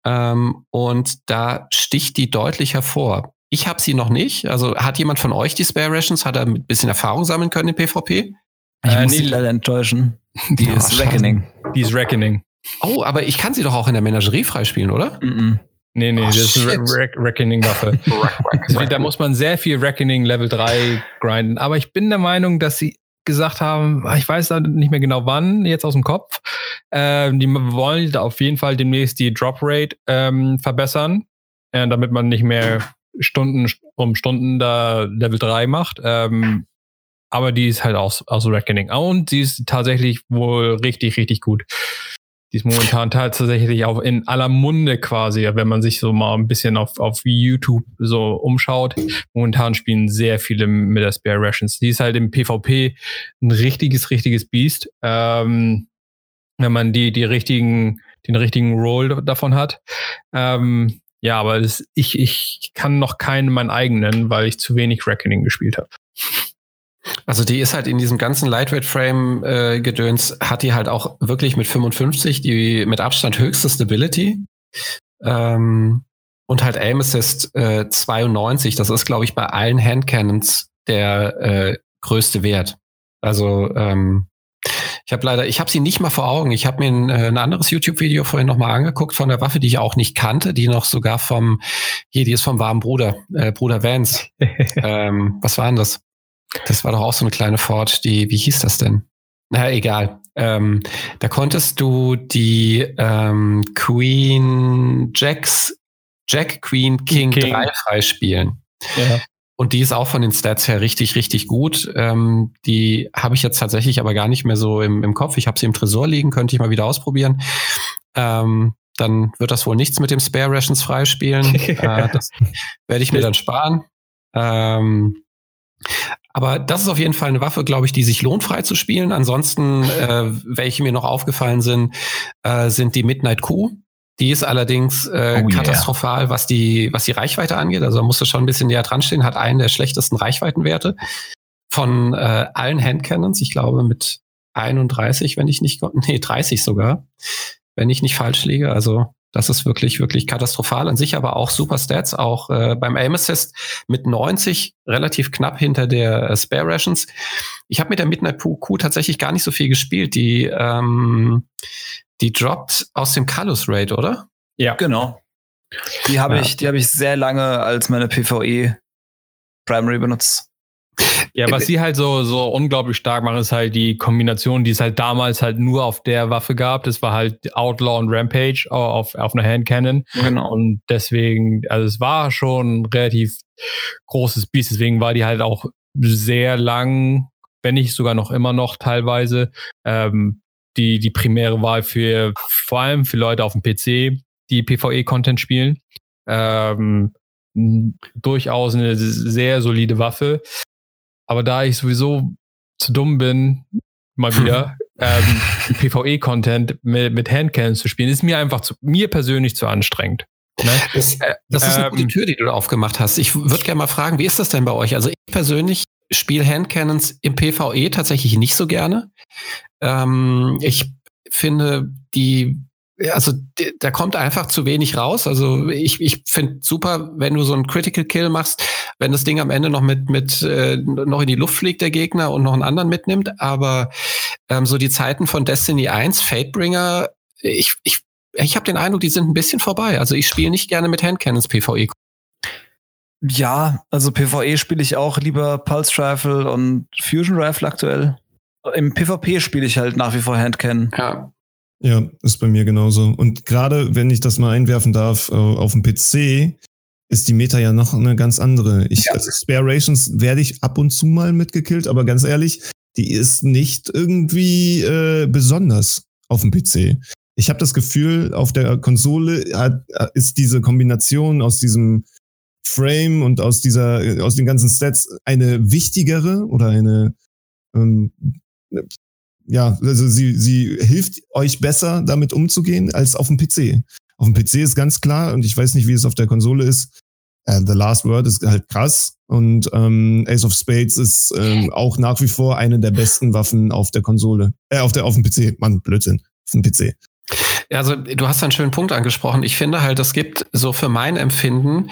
Ähm, und da sticht die deutlich hervor. Ich habe sie noch nicht. Also hat jemand von euch die Spare Rations? Hat er ein bisschen Erfahrung sammeln können in PvP? Ich äh, muss nee, leider enttäuschen. Die oh, ist Reckoning. Die ist Reckoning. Oh, aber ich kann sie doch auch in der Menagerie freispielen, oder? Mm -mm. Nee, nee, oh, das ist eine Re Reckoning-Waffe. da muss man sehr viel Reckoning Level 3 grinden. Aber ich bin der Meinung, dass sie gesagt haben, ich weiß nicht mehr genau wann, jetzt aus dem Kopf, ähm, die wollen auf jeden Fall demnächst die Drop Rate ähm, verbessern, äh, damit man nicht mehr Stunden um Stunden da Level 3 macht. Ähm, aber die ist halt aus, aus Reckoning. Und sie ist tatsächlich wohl richtig, richtig gut. Die ist momentan tatsächlich auch in aller Munde quasi, wenn man sich so mal ein bisschen auf, auf YouTube so umschaut. Momentan spielen sehr viele mit der Spare Rations. Die ist halt im PvP ein richtiges, richtiges Biest. Ähm, wenn man die, die richtigen, den richtigen Roll davon hat. Ähm, ja, aber das, ich, ich kann noch keinen meinen eigenen, weil ich zu wenig Reckoning gespielt habe. Also die ist halt in diesem ganzen Lightweight-Frame-Gedöns, äh, hat die halt auch wirklich mit 55 die mit Abstand höchste Stability. Ähm, und halt Aim Assist äh, 92. Das ist, glaube ich, bei allen Handcannons der äh, größte Wert. Also ähm, ich habe leider, ich habe sie nicht mal vor Augen. Ich habe mir ein, äh, ein anderes YouTube-Video vorhin nochmal angeguckt von der Waffe, die ich auch nicht kannte, die noch sogar vom, hier, die ist vom warmen Bruder, äh, Bruder Vance. ähm, was war denn das? Das war doch auch so eine kleine Ford, die, wie hieß das denn? Na, egal. Ähm, da konntest du die ähm, Queen Jacks, Jack Queen King, King. 3 freispielen. Ja. Und die ist auch von den Stats her richtig, richtig gut. Ähm, die habe ich jetzt tatsächlich aber gar nicht mehr so im, im Kopf. Ich habe sie im Tresor liegen, könnte ich mal wieder ausprobieren. Ähm, dann wird das wohl nichts mit dem Spare Rations freispielen. äh, das werde ich mir dann sparen. Ähm, aber das ist auf jeden Fall eine Waffe, glaube ich, die sich lohnt, frei zu spielen. Ansonsten, äh, welche mir noch aufgefallen sind, äh, sind die Midnight Q. Die ist allerdings äh, oh katastrophal, was die, was die Reichweite angeht. Also da musst du schon ein bisschen näher dran stehen, hat einen der schlechtesten Reichweitenwerte von äh, allen Handcannons. Ich glaube mit 31, wenn ich nicht, nee, 30 sogar, wenn ich nicht falsch liege. Also das ist wirklich, wirklich katastrophal an sich, aber auch super Stats, auch äh, beim Aim Assist mit 90, relativ knapp hinter der äh, Spare Rations. Ich habe mit der Midnight Q tatsächlich gar nicht so viel gespielt. Die, ähm, die droppt aus dem Kalus Raid, oder? Ja. Genau. Die habe ja. ich, die habe ich sehr lange als meine PvE Primary benutzt. Ja, was sie halt so, so unglaublich stark machen, ist halt die Kombination, die es halt damals halt nur auf der Waffe gab. Das war halt Outlaw und Rampage auf, auf einer Handcannon. Genau. Und deswegen, also es war schon ein relativ großes Biest. Deswegen war die halt auch sehr lang, wenn nicht sogar noch immer noch teilweise, ähm, die, die primäre Wahl für, vor allem für Leute auf dem PC, die PvE-Content spielen. Ähm, durchaus eine sehr solide Waffe. Aber da ich sowieso zu dumm bin, mal wieder, ähm, PvE-Content mit, mit Handcannons zu spielen, ist mir einfach zu, mir persönlich zu anstrengend. Ne? Das, das ist eine gute ähm, Tür, die du da aufgemacht hast. Ich würde gerne mal fragen, wie ist das denn bei euch? Also ich persönlich spiele Handcannons im PvE tatsächlich nicht so gerne. Ähm, ich finde, die also da kommt einfach zu wenig raus. Also ich, ich finde super, wenn du so einen Critical Kill machst, wenn das Ding am Ende noch mit, mit äh, noch in die Luft fliegt, der Gegner, und noch einen anderen mitnimmt. Aber ähm, so die Zeiten von Destiny 1, Fatebringer, ich, ich, ich habe den Eindruck, die sind ein bisschen vorbei. Also ich spiele nicht gerne mit Handcannons PvE. Ja, also PvE spiele ich auch lieber Pulse Rifle und Fusion Rifle aktuell. Im PvP spiele ich halt nach wie vor Handcannon. Ja. Ja, ist bei mir genauso. Und gerade wenn ich das mal einwerfen darf, äh, auf dem PC ist die Meta ja noch eine ganz andere. Ich, ja. also Spare Rations werde ich ab und zu mal mitgekillt, aber ganz ehrlich, die ist nicht irgendwie äh, besonders auf dem PC. Ich habe das Gefühl, auf der Konsole hat, ist diese Kombination aus diesem Frame und aus dieser, aus den ganzen Stats eine wichtigere oder eine ähm, ja, also sie, sie hilft euch besser, damit umzugehen, als auf dem PC. Auf dem PC ist ganz klar, und ich weiß nicht, wie es auf der Konsole ist, äh, The Last Word ist halt krass. Und ähm, Ace of Spades ist ähm, auch nach wie vor eine der besten Waffen auf der Konsole. Äh, auf der auf dem PC. Mann, Blödsinn. Auf dem PC. Also du hast einen schönen Punkt angesprochen. Ich finde halt, es gibt so für mein Empfinden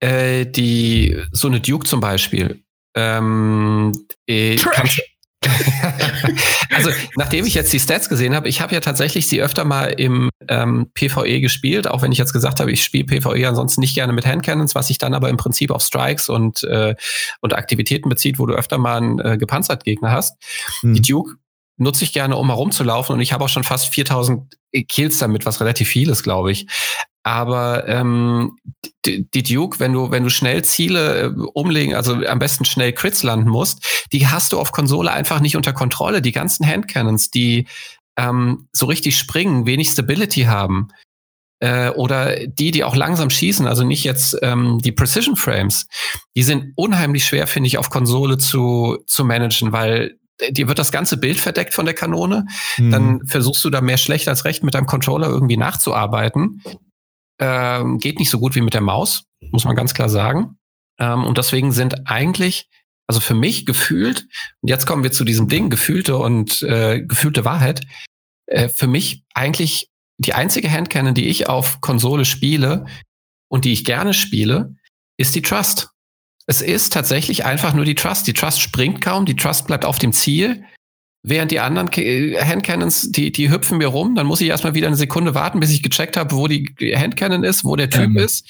äh, die so eine Duke zum Beispiel. Ähm, äh, kannst, also, nachdem ich jetzt die Stats gesehen habe, ich habe ja tatsächlich sie öfter mal im ähm, PvE gespielt, auch wenn ich jetzt gesagt habe, ich spiele PvE ansonsten nicht gerne mit Handcannons, was sich dann aber im Prinzip auf Strikes und, äh, und Aktivitäten bezieht, wo du öfter mal einen äh, gepanzert Gegner hast. Hm. Die Duke nutze ich gerne, um herumzulaufen und ich habe auch schon fast 4000 Kills damit, was relativ viel ist, glaube ich. Aber ähm, die, Duke, wenn du, wenn du schnell Ziele äh, umlegen, also am besten schnell Crits landen musst, die hast du auf Konsole einfach nicht unter Kontrolle. Die ganzen Handcannons, die ähm, so richtig springen, wenig Stability haben, äh, oder die, die auch langsam schießen, also nicht jetzt ähm, die Precision Frames, die sind unheimlich schwer, finde ich, auf Konsole zu, zu managen, weil dir wird das ganze Bild verdeckt von der Kanone. Mhm. Dann versuchst du da mehr schlecht als recht mit deinem Controller irgendwie nachzuarbeiten. Ähm, geht nicht so gut wie mit der Maus, muss man ganz klar sagen. Ähm, und deswegen sind eigentlich, also für mich gefühlt, und jetzt kommen wir zu diesem Ding, gefühlte und äh, gefühlte Wahrheit, äh, für mich eigentlich die einzige Handcannon, die ich auf Konsole spiele und die ich gerne spiele, ist die Trust. Es ist tatsächlich einfach nur die Trust. Die Trust springt kaum, die Trust bleibt auf dem Ziel Während die anderen Handcannons, die, die hüpfen mir rum, dann muss ich erstmal wieder eine Sekunde warten, bis ich gecheckt habe, wo die Handcannon ist, wo der Typ ähm. ist.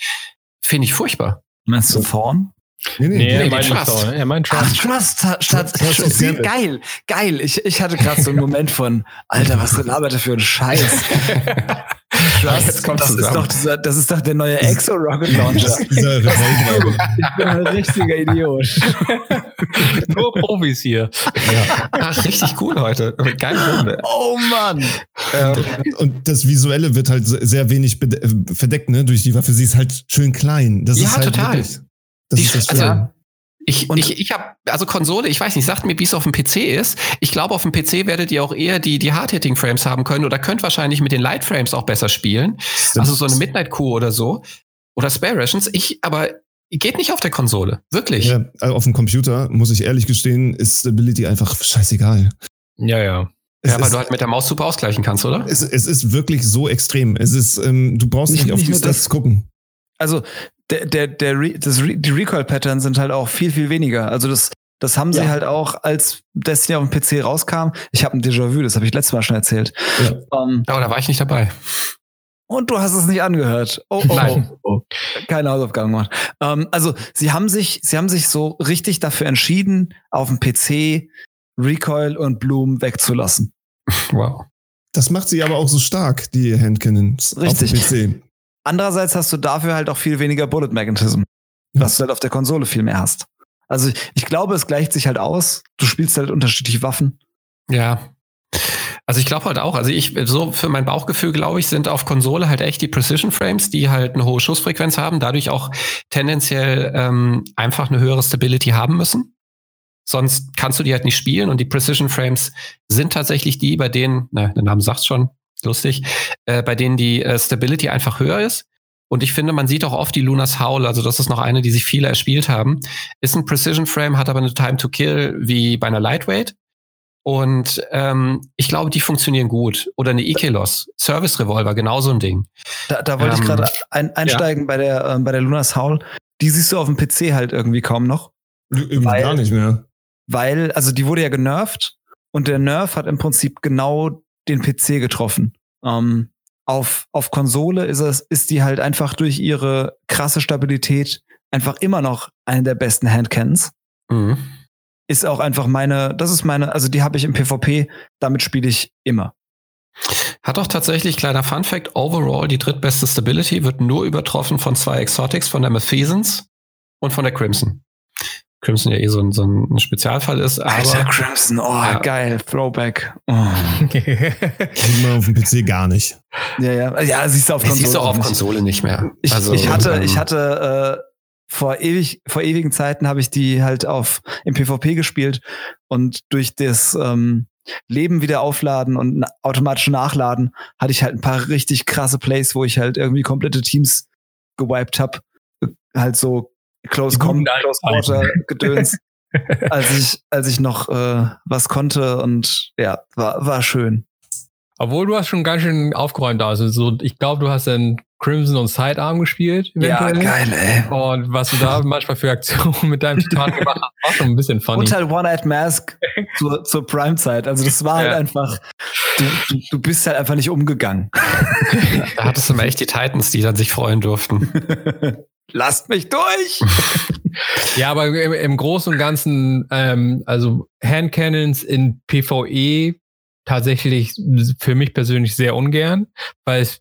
Finde ich furchtbar. Meinst du Thorn? Nee, nee, nee, er meint Trust. Er meint Trust. Ach, Trust statt, Trust statt geil, geil. Ich, ich hatte gerade so einen Moment von, Alter, was labert er für ein Scheiß? Trust, kommt das, ist doch dieser, das ist doch der neue Exo Rocket Launcher. ich bin ein richtiger Idiot. Nur Profis hier. Ja. Ach, richtig cool heute. Geil Runde. Oh Mann. Ähm, und das Visuelle wird halt sehr wenig verdeckt, ne, durch die Waffe. Sie ist halt schön klein. Das ja, ist halt total. Wirklich, das die, ist das also, ich, und ich, ich habe, also Konsole, ich weiß nicht, sagt mir, wie es auf dem PC ist. Ich glaube, auf dem PC werdet ihr auch eher die, die Hard-Hitting-Frames haben können oder könnt wahrscheinlich mit den Light-Frames auch besser spielen. Stimmt. Also so eine Midnight-Coup oder so. Oder Spare Rations. Ich, aber geht nicht auf der Konsole. Wirklich. Ja, also auf dem Computer, muss ich ehrlich gestehen, ist Stability einfach scheißegal. Ja, ja. Es ja, weil du halt mit der Maus super ausgleichen kannst, oder? Es, es ist wirklich so extrem. Es ist, ähm, du brauchst nicht, nicht auf die Stats gucken. Also der, der, der Re das Re die Recoil-Patterns sind halt auch viel, viel weniger. Also das, das haben sie ja. halt auch, als Destiny auf dem PC rauskam. Ich habe ein Déjà-vu, das habe ich letztes Mal schon erzählt. Ja. Um, Aber da war ich nicht dabei. Und du hast es nicht angehört. Oh, oh, Nein. oh. oh. Keine Hausaufgaben gemacht. Um, also, sie haben sich, sie haben sich so richtig dafür entschieden, auf dem PC Recoil und Bloom wegzulassen. Wow. Das macht sie aber auch so stark, die Handcannons Richtig. auf dem PC. Andererseits hast du dafür halt auch viel weniger Bullet Magnetism, was du halt auf der Konsole viel mehr hast. Also ich glaube, es gleicht sich halt aus. Du spielst halt unterschiedliche Waffen. Ja. Also ich glaube halt auch, also ich, so für mein Bauchgefühl, glaube ich, sind auf Konsole halt echt die Precision Frames, die halt eine hohe Schussfrequenz haben, dadurch auch tendenziell ähm, einfach eine höhere Stability haben müssen. Sonst kannst du die halt nicht spielen und die Precision Frames sind tatsächlich die, bei denen, na, der Name sagt schon, lustig, äh, bei denen die äh, Stability einfach höher ist. Und ich finde, man sieht auch oft die Lunas Howl, also das ist noch eine, die sich viele erspielt haben. Ist ein Precision Frame, hat aber eine Time to Kill wie bei einer Lightweight. Und ähm, ich glaube, die funktionieren gut. Oder eine Ikelos, Service Revolver, genauso ein Ding. Da, da wollte ähm, ich gerade ein, einsteigen ja. bei der äh, bei der Lunas Howl. Die siehst du auf dem PC halt irgendwie kaum noch. Irgendwie weil, gar nicht mehr. Weil, also die wurde ja genervt und der Nerf hat im Prinzip genau den PC getroffen. Ähm, auf, auf Konsole ist es, ist die halt einfach durch ihre krasse Stabilität einfach immer noch eine der besten Handcans. Mhm. Ist auch einfach meine, das ist meine, also die habe ich im PvP, damit spiele ich immer. Hat auch tatsächlich, kleiner Fun Fact, overall die drittbeste Stability wird nur übertroffen von zwei Exotics, von der Mephisons und von der Crimson. Crimson ja eh so ein, so ein Spezialfall ist. Aber, Alter, Crimson, oh, ja. geil, Throwback. Oh. Man auf dem PC gar nicht. Ja, ja, ja, siehst du auf Konsole. Siehst du auch auf Konsole nicht mehr. Ich, also, ich hatte, ähm, ich hatte äh, vor ewig, vor ewigen Zeiten habe ich die halt auf im PvP gespielt und durch das, ähm, Leben wieder aufladen und automatisch nachladen, hatte ich halt ein paar richtig krasse Plays, wo ich halt irgendwie komplette Teams gewiped habe. Halt so Close Com, Close Quarter Gedöns. als ich, als ich noch äh, was konnte und ja, war, war schön. Obwohl du hast schon ganz schön aufgeräumt da. Also so, ich glaube, du hast dann Crimson und Sidearm gespielt. Eventuell. Ja, geil, ey. Und was du da manchmal für Aktionen mit deinem Titan gemacht hast, war schon ein bisschen funny. Und halt One-Eyed Mask zur, zur Prime-Zeit. Also das war halt ja. halt einfach, du, du, du, bist halt einfach nicht umgegangen. da hattest du mal echt die Titans, die dann sich freuen durften. Lasst mich durch! ja, aber im, im Großen und Ganzen, ähm, also Handcannons in PvE tatsächlich für mich persönlich sehr ungern, weil es,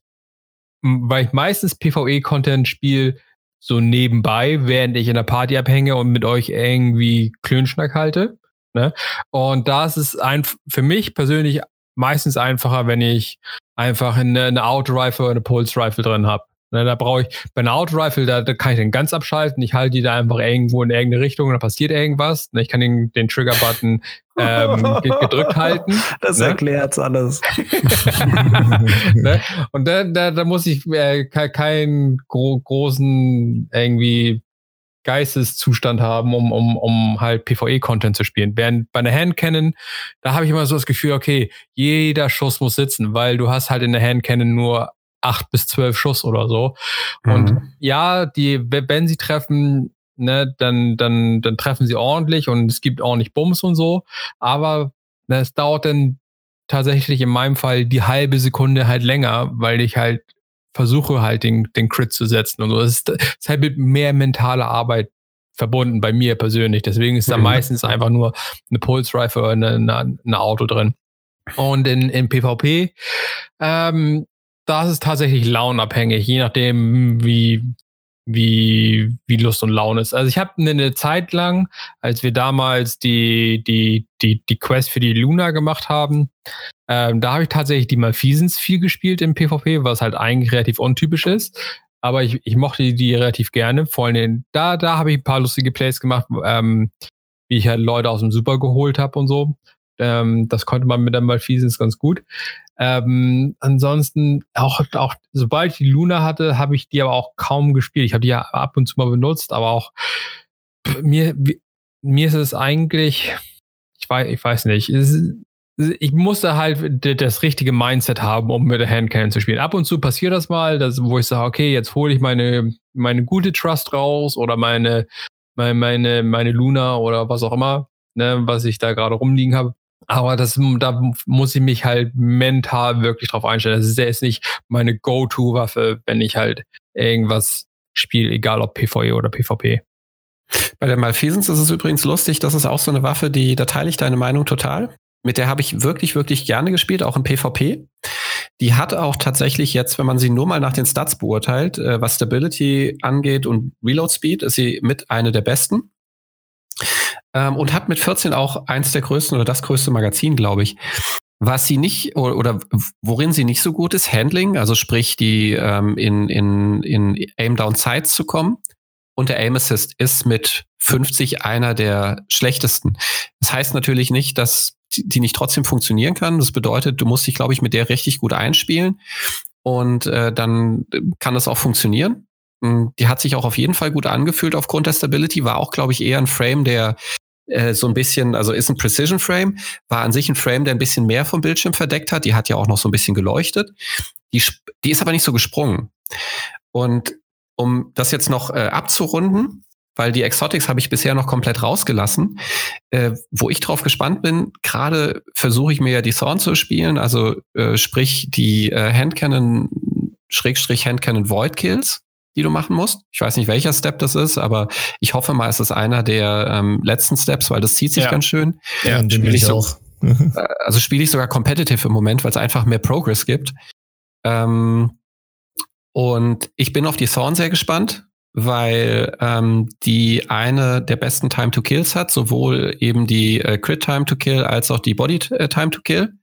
weil ich meistens PvE-Content spiele so nebenbei, während ich in der Party abhänge und mit euch irgendwie Klönschnack halte. Ne? Und da ist es ein, für mich persönlich meistens einfacher, wenn ich einfach eine, eine Auto-Rifle oder eine Pulse-Rifle drin habe. Ne, da brauche ich, bei einer Auto-Rifle, da, da kann ich den ganz abschalten. Ich halte die da einfach irgendwo in irgendeine Richtung und da passiert irgendwas. Ne, ich kann den, den Trigger-Button ähm, gedrückt halten. Das ne? erklärt's alles. ne? Und da, da, da muss ich äh, keinen gro großen irgendwie Geisteszustand haben, um, um, um halt PvE-Content zu spielen. Während bei einer Handcannon, da habe ich immer so das Gefühl, okay, jeder Schuss muss sitzen, weil du hast halt in der Handcannon nur acht bis zwölf Schuss oder so. Mhm. Und ja, die, wenn sie treffen, ne, dann, dann, dann treffen sie ordentlich und es gibt ordentlich Bums und so. Aber ne, es dauert dann tatsächlich in meinem Fall die halbe Sekunde halt länger, weil ich halt versuche halt den, den Crit zu setzen und so. Es ist, ist halt mit mehr mentaler Arbeit verbunden bei mir persönlich. Deswegen ist da mhm. meistens einfach nur eine Pulse Rifle oder eine, eine, eine Auto drin. Und in, in PvP ähm, das ist tatsächlich launabhängig, je nachdem, wie, wie, wie Lust und Laune ist. Also ich habe eine Zeit lang, als wir damals die, die, die, die Quest für die Luna gemacht haben, ähm, da habe ich tatsächlich die Malfeasons viel gespielt im PvP, was halt eigentlich relativ untypisch ist. Aber ich, ich mochte die relativ gerne. Vor allem da, da habe ich ein paar lustige Plays gemacht, ähm, wie ich halt Leute aus dem Super geholt habe und so. Ähm, das konnte man mit der Malfeasons ganz gut. Ähm, ansonsten, auch, auch sobald ich die Luna hatte, habe ich die aber auch kaum gespielt. Ich habe die ja ab und zu mal benutzt, aber auch mir, mir ist es eigentlich, ich weiß, ich weiß nicht, es, ich musste halt das richtige Mindset haben, um mit der Handcannon zu spielen. Ab und zu passiert das mal, dass, wo ich sage, okay, jetzt hole ich meine, meine gute Trust raus oder meine, meine, meine, meine Luna oder was auch immer, ne, was ich da gerade rumliegen habe. Aber das, da muss ich mich halt mental wirklich drauf einstellen. Das ist jetzt nicht meine Go-To-Waffe, wenn ich halt irgendwas spiele, egal ob PvE oder PvP. Bei der Malfeasens ist es übrigens lustig, das ist auch so eine Waffe, die, da teile ich deine Meinung total. Mit der habe ich wirklich, wirklich gerne gespielt, auch im PvP. Die hat auch tatsächlich jetzt, wenn man sie nur mal nach den Stats beurteilt, äh, was Stability angeht und Reload Speed, ist sie mit eine der besten ähm, und hat mit 14 auch eins der größten oder das größte Magazin, glaube ich. Was sie nicht oder, oder worin sie nicht so gut ist, Handling, also sprich die ähm, in, in, in Aim Down Sides zu kommen. Und der Aim Assist ist mit 50 einer der schlechtesten. Das heißt natürlich nicht, dass die nicht trotzdem funktionieren kann. Das bedeutet, du musst dich, glaube ich, mit der richtig gut einspielen und äh, dann kann das auch funktionieren. Hm, die hat sich auch auf jeden Fall gut angefühlt aufgrund der Stability, war auch, glaube ich, eher ein Frame, der äh, so ein bisschen, also ist ein Precision Frame, war an sich ein Frame, der ein bisschen mehr vom Bildschirm verdeckt hat. Die hat ja auch noch so ein bisschen geleuchtet. Die, die ist aber nicht so gesprungen. Und um das jetzt noch äh, abzurunden, weil die Exotics habe ich bisher noch komplett rausgelassen. Äh, wo ich drauf gespannt bin, gerade versuche ich mir ja die Thorn zu spielen, also äh, sprich die äh, Handcannon, Schrägstrich Handcannon Void Kills die du machen musst. Ich weiß nicht, welcher Step das ist, aber ich hoffe mal, es ist einer der ähm, letzten Steps, weil das zieht sich ja. ganz schön. Ja, den will ich so, auch. Äh, also spiele ich sogar competitive im Moment, weil es einfach mehr Progress gibt. Ähm, und ich bin auf die Thorn sehr gespannt, weil ähm, die eine der besten Time to Kills hat, sowohl eben die äh, Crit Time to Kill als auch die Body äh, Time to Kill.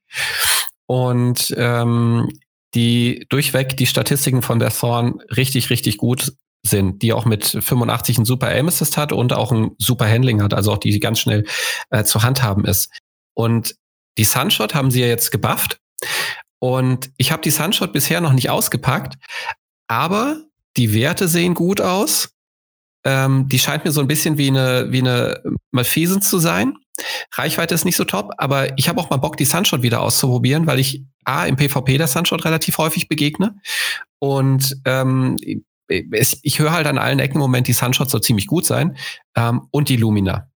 Und ähm, die durchweg die Statistiken von der Thorn richtig, richtig gut sind, die auch mit 85 ein super Aim Assist hat und auch ein super Handling hat, also auch die ganz schnell äh, zu handhaben ist. Und die Sunshot haben sie ja jetzt gebufft. Und ich habe die Sunshot bisher noch nicht ausgepackt, aber die Werte sehen gut aus. Ähm, die scheint mir so ein bisschen wie eine, wie eine Malfeasance zu sein. Reichweite ist nicht so top, aber ich habe auch mal Bock, die Sunshot wieder auszuprobieren, weil ich A, im PvP der Sunshot relativ häufig begegne. Und ähm, es, ich höre halt an allen Ecken im Moment, die Sunshot soll ziemlich gut sein. Ähm, und die Lumina.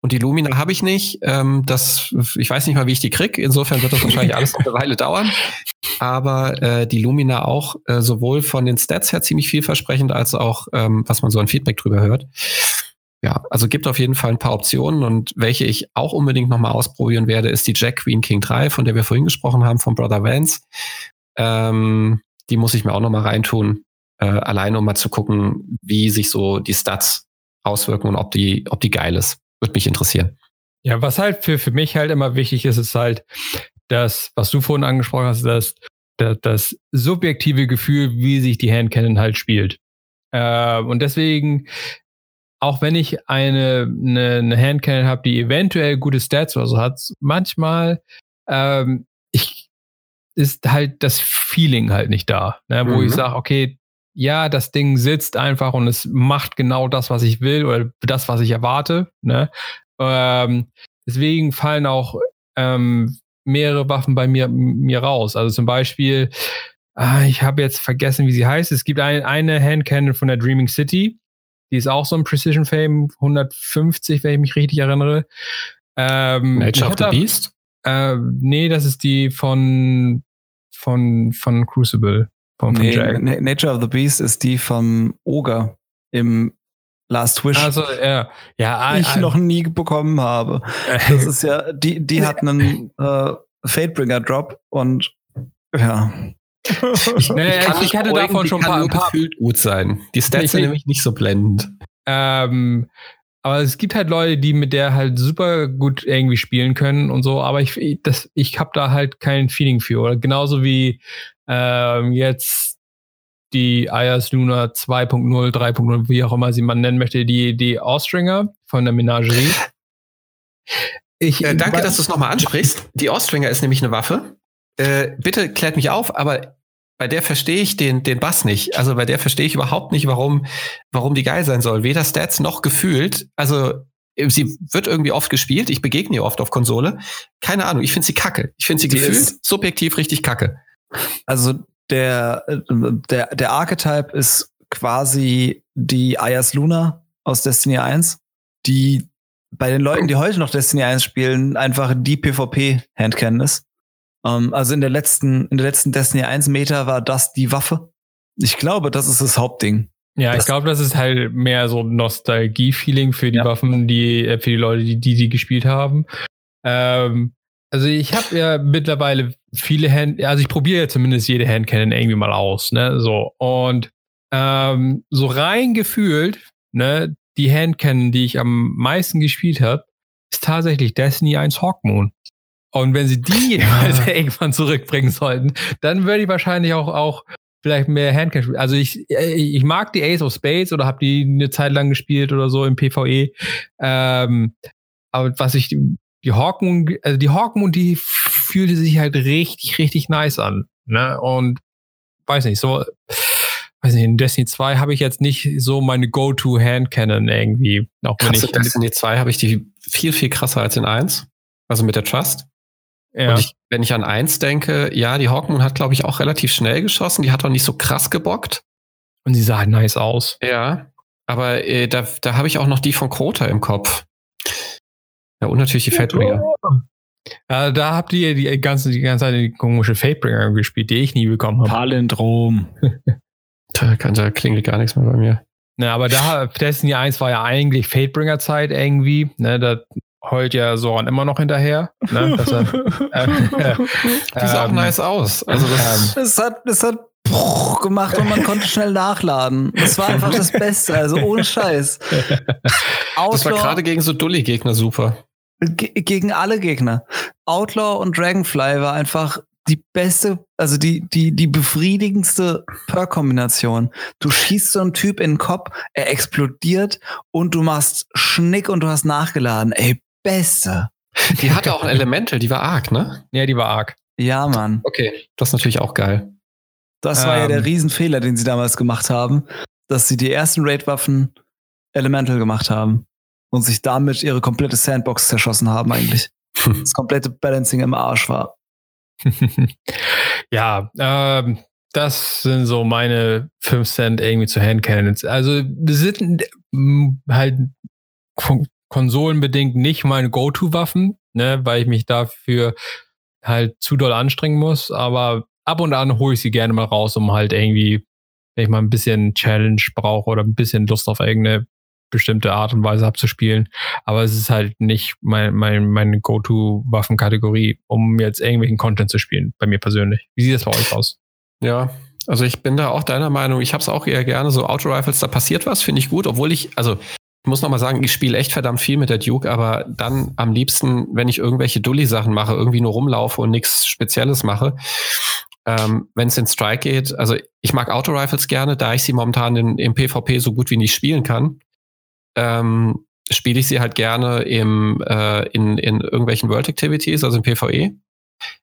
Und die Lumina habe ich nicht. Ähm, das, ich weiß nicht mal, wie ich die krieg. Insofern wird das wahrscheinlich alles noch eine Weile dauern. Aber äh, die Lumina auch äh, sowohl von den Stats her ziemlich vielversprechend, als auch, ähm, was man so an Feedback drüber hört. Ja, also gibt auf jeden Fall ein paar Optionen und welche ich auch unbedingt nochmal ausprobieren werde, ist die Jack Queen King 3, von der wir vorhin gesprochen haben, von Brother Vance. Ähm, die muss ich mir auch nochmal reintun, äh, allein um mal zu gucken, wie sich so die Stats auswirken und ob die, ob die geil ist. Würde mich interessieren. Ja, was halt für, für mich halt immer wichtig ist, ist halt das, was du vorhin angesprochen hast, das, das, das subjektive Gefühl, wie sich die Handcannon halt spielt. Äh, und deswegen, auch wenn ich eine, eine, eine Handcannon habe, die eventuell gute Stats oder so hat, manchmal ähm, ich, ist halt das Feeling halt nicht da, ne, wo mhm. ich sage, okay, ja, das Ding sitzt einfach und es macht genau das, was ich will oder das, was ich erwarte. Ne? Ähm, deswegen fallen auch ähm, mehrere Waffen bei mir, mir raus. Also zum Beispiel, ah, ich habe jetzt vergessen, wie sie heißt. Es gibt ein, eine Handcannon von der Dreaming City. Die ist auch so ein Precision Fame 150, wenn ich mich richtig erinnere. Ähm, Nature of the Beast? Äh, nee, das ist die von, von, von Crucible. Von, von nee, Nature of the Beast ist die vom Ogre im Last Wish. Also ja, ja, ich noch nie bekommen habe. Das ist ja, die, die hat einen äh, Fatebringer Drop und ja. Ich, nee, ich, ich hatte davon schon ein paar, gefühlt gut sein. Die Stats sind nämlich nicht so blendend. Ähm, aber es gibt halt Leute, die mit der halt super gut irgendwie spielen können und so, aber ich, das, ich habe da halt kein Feeling für. Oder genauso wie ähm, jetzt die IAS Luna 2.0, 3.0, wie auch immer sie man nennen möchte, die, die Austringer von der Menagerie. Ich, äh, danke, dass du es nochmal ansprichst. Die Austringer ist nämlich eine Waffe. Äh, bitte klärt mich auf, aber bei der verstehe ich den, den Bass nicht. Also bei der verstehe ich überhaupt nicht, warum, warum die geil sein soll. Weder Stats noch gefühlt. Also sie wird irgendwie oft gespielt. Ich begegne ihr oft auf Konsole. Keine Ahnung. Ich finde sie kacke. Ich finde sie die gefühlt subjektiv richtig kacke. Also der, der, der Archetype ist quasi die Ayas Luna aus Destiny 1, die bei den Leuten, die heute noch Destiny 1 spielen, einfach die PvP-Handcannon ist. Ähm, also in der letzten, in der letzten Destiny 1 Meta war das die Waffe. Ich glaube, das ist das Hauptding. Ja, das ich glaube, das ist halt mehr so Nostalgie-Feeling für die ja. Waffen, die, äh, für die Leute, die, die die gespielt haben. Ähm, also ich habe ja mittlerweile viele Hand, also ich probiere ja zumindest jede Handcannon irgendwie mal aus, ne? So. Und ähm, so rein gefühlt, ne, die Handcannon, die ich am meisten gespielt habe, ist tatsächlich Destiny 1 Hawkmoon. Und wenn sie die ja. irgendwann zurückbringen sollten, dann würde ich wahrscheinlich auch, auch vielleicht mehr Handcannon spielen. Also ich, ich mag die Ace of Spades oder habe die eine Zeit lang gespielt oder so im PvE. Ähm, aber was ich die Hawkmoon, also die Hawkmoon, die fühlte sich halt richtig, richtig nice an. Ne? Und weiß nicht, so, weiß nicht, in Destiny 2 habe ich jetzt nicht so meine Go-To-Hand-Cannon irgendwie. Auch wenn Krass, ich in Destiny 2 habe ich die viel, viel krasser als in 1. Also mit der Trust. Ja. Und ich, wenn ich an 1 denke, ja, die Hawkmoon hat, glaube ich, auch relativ schnell geschossen. Die hat auch nicht so krass gebockt. Und sie sah halt nice aus. Ja. Aber äh, da, da habe ich auch noch die von Crota im Kopf. Ja, und natürlich die Fatebringer. Ja, da habt ihr die ganze, die ganze Zeit die komische Fatebringer gespielt, die ich nie bekommen habe. Palindrom. da, kann, da klingelt gar nichts mehr bei mir. Na, aber da, Destiny 1 war ja eigentlich Fatebringer-Zeit irgendwie. Ne, da heult ja Soran immer noch hinterher. Ne, dass er, äh, äh, die sah auch ähm, nice aus. Also das, ähm, es hat, es hat gemacht und man konnte schnell nachladen. Das war einfach das Beste, also ohne Scheiß. Outlaw, das war gerade gegen so Dully-Gegner super. gegen alle Gegner. Outlaw und Dragonfly war einfach die beste, also die, die, die befriedigendste Per-Kombination. Du schießt so einen Typ in den Kopf, er explodiert und du machst Schnick und du hast nachgeladen. Ey, beste. Die hatte auch ein Elemental, die war arg, ne? Ja, die war arg. Ja, Mann. Okay, das ist natürlich auch geil. Das war ja der Ähm. Riesenfehler, den sie damals gemacht haben, dass sie die ersten Raid-Waffen Elemental gemacht haben und sich damit ihre komplette Sandbox zerschossen haben eigentlich. Das komplette Balancing im Arsch war. ja, ähm, das sind so meine 5 Cent irgendwie zu Handcannons. Also wir sind mm, halt konsolenbedingt nicht meine Go-To-Waffen, ne, weil ich mich dafür halt zu doll anstrengen muss. Aber ab und an hole ich sie gerne mal raus, um halt irgendwie, wenn ich mal ein bisschen Challenge brauche oder ein bisschen Lust auf irgendeine bestimmte Art und Weise abzuspielen. Aber es ist halt nicht mein, mein, meine Go-To-Waffenkategorie, um jetzt irgendwelchen Content zu spielen, bei mir persönlich. Wie sieht das bei euch aus? Ja, also ich bin da auch deiner Meinung. Ich habe es auch eher gerne so Auto-Rifles, da passiert was, finde ich gut, obwohl ich, also muss noch mal sagen, ich spiele echt verdammt viel mit der Duke, aber dann am liebsten, wenn ich irgendwelche Dulli-Sachen mache, irgendwie nur rumlaufe und nichts Spezielles mache. Ähm, wenn es in Strike geht, also ich mag Auto-Rifles gerne, da ich sie momentan in, im PvP so gut wie nicht spielen kann, ähm, spiele ich sie halt gerne im, äh, in, in irgendwelchen World Activities, also im PvE.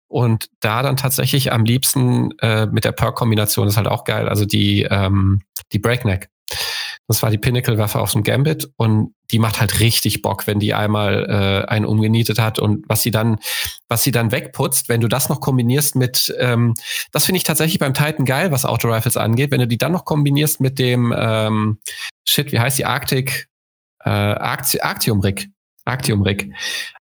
Und da dann tatsächlich am liebsten äh, mit der Perk-Kombination ist halt auch geil. Also die, ähm, die Breakneck. Das war die Pinnacle-Waffe aus dem Gambit und die macht halt richtig Bock, wenn die einmal äh, einen umgenietet hat und was sie dann, was sie dann wegputzt, wenn du das noch kombinierst mit, ähm, das finde ich tatsächlich beim Titan geil, was Auto-Rifles angeht, wenn du die dann noch kombinierst mit dem ähm, Shit, wie heißt die Arctic, äh, Arct Arctium-Rig. Arctium-Rig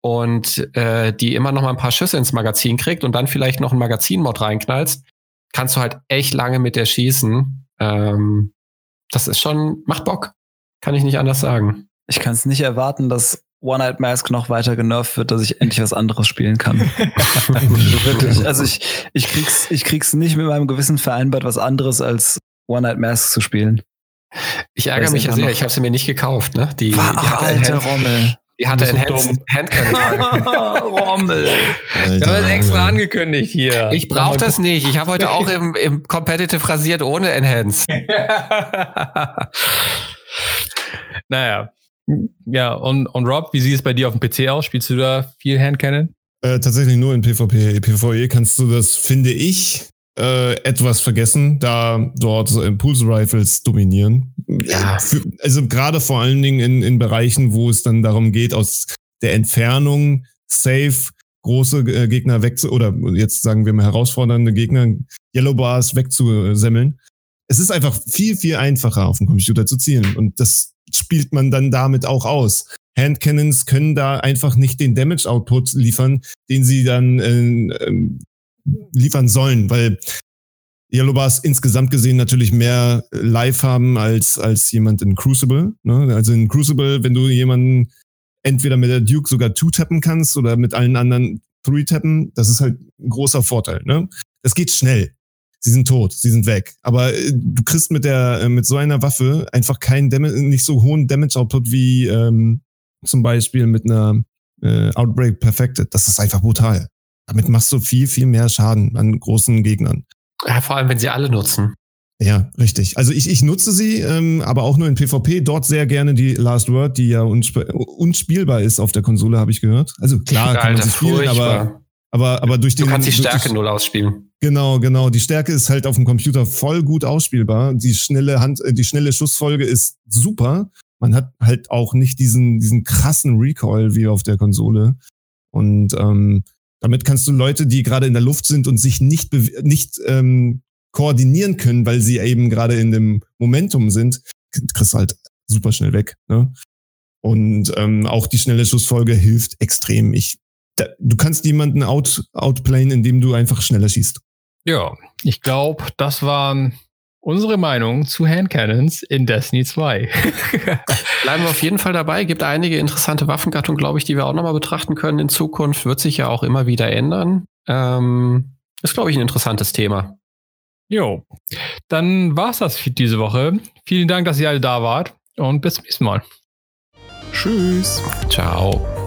und äh, die immer noch mal ein paar Schüsse ins Magazin kriegt und dann vielleicht noch ein Magazinmod reinknallst, kannst du halt echt lange mit der schießen. Ähm, das ist schon, macht Bock. Kann ich nicht anders sagen. Ich kann es nicht erwarten, dass One-Eyed Mask noch weiter genervt wird, dass ich endlich was anderes spielen kann. Wirklich. Also ich, ich krieg's, ich krieg's nicht mit meinem Gewissen vereinbart, was anderes als One-Eyed Mask zu spielen. Ich ärgere mich ja sehr, ich habe sie mir nicht gekauft. Ne? Die, die Ach, alter Rommel. Die hatte so Enhanced Handcannon. Rommel. Alter, angekündigt hier. Ich brauche das nicht. Ich habe heute auch im, im Competitive rasiert ohne Enhanced. naja. Ja, und, und Rob, wie sieht es bei dir auf dem PC aus? Spielst du da viel Handcannon? Äh, tatsächlich nur in PvP. PvE kannst du das, finde ich, äh, etwas vergessen, da dort so Impulse Rifles dominieren. Ja. Für, also gerade vor allen Dingen in, in Bereichen, wo es dann darum geht, aus der Entfernung safe große äh, Gegner wegzu oder jetzt sagen wir mal herausfordernde Gegner, Yellow Bars wegzusemmeln. Es ist einfach viel, viel einfacher auf dem Computer zu zielen und das spielt man dann damit auch aus. Handcannons können da einfach nicht den Damage-Output liefern, den sie dann äh, liefern sollen, weil Yellow Bars insgesamt gesehen natürlich mehr Live haben als, als jemand in Crucible. Ne? Also in Crucible, wenn du jemanden entweder mit der Duke sogar two-tappen kannst oder mit allen anderen three-tappen, das ist halt ein großer Vorteil. Ne? Das geht schnell. Sie sind tot, sie sind weg. Aber äh, du kriegst mit der, äh, mit so einer Waffe einfach keinen Damage, nicht so hohen Damage-Output wie ähm, zum Beispiel mit einer äh, Outbreak Perfected. Das ist einfach brutal. Damit machst du viel, viel mehr Schaden an großen Gegnern. Ja, vor allem, wenn sie alle nutzen. Ja, richtig. Also ich, ich nutze sie, ähm, aber auch nur in PvP. Dort sehr gerne die Last Word, die ja unsp unspielbar ist auf der Konsole, habe ich gehört. Also klar kann man sie spielen, aber, furchtbar. aber, aber durch Du den... kannst die durch Stärke null ausspielen. Genau, genau. Die Stärke ist halt auf dem Computer voll gut ausspielbar. Die schnelle Hand, äh, die schnelle Schussfolge ist super. Man hat halt auch nicht diesen, diesen krassen Recoil wie auf der Konsole. Und ähm, damit kannst du Leute, die gerade in der Luft sind und sich nicht, nicht ähm, koordinieren können, weil sie eben gerade in dem Momentum sind, kriegst halt super schnell weg. Ne? Und ähm, auch die schnelle Schussfolge hilft extrem. Ich, da, du kannst jemanden out, outplayen, indem du einfach schneller schießt. Ja, ich glaube, das waren unsere Meinungen zu Handcannons in Destiny 2. Bleiben wir auf jeden Fall dabei. Gibt einige interessante Waffengattungen, glaube ich, die wir auch nochmal betrachten können in Zukunft. Wird sich ja auch immer wieder ändern. Ähm, ist, glaube ich, ein interessantes Thema. jo, dann war's das für diese Woche. Vielen Dank, dass ihr alle da wart und bis zum nächsten Mal. Tschüss. Ciao.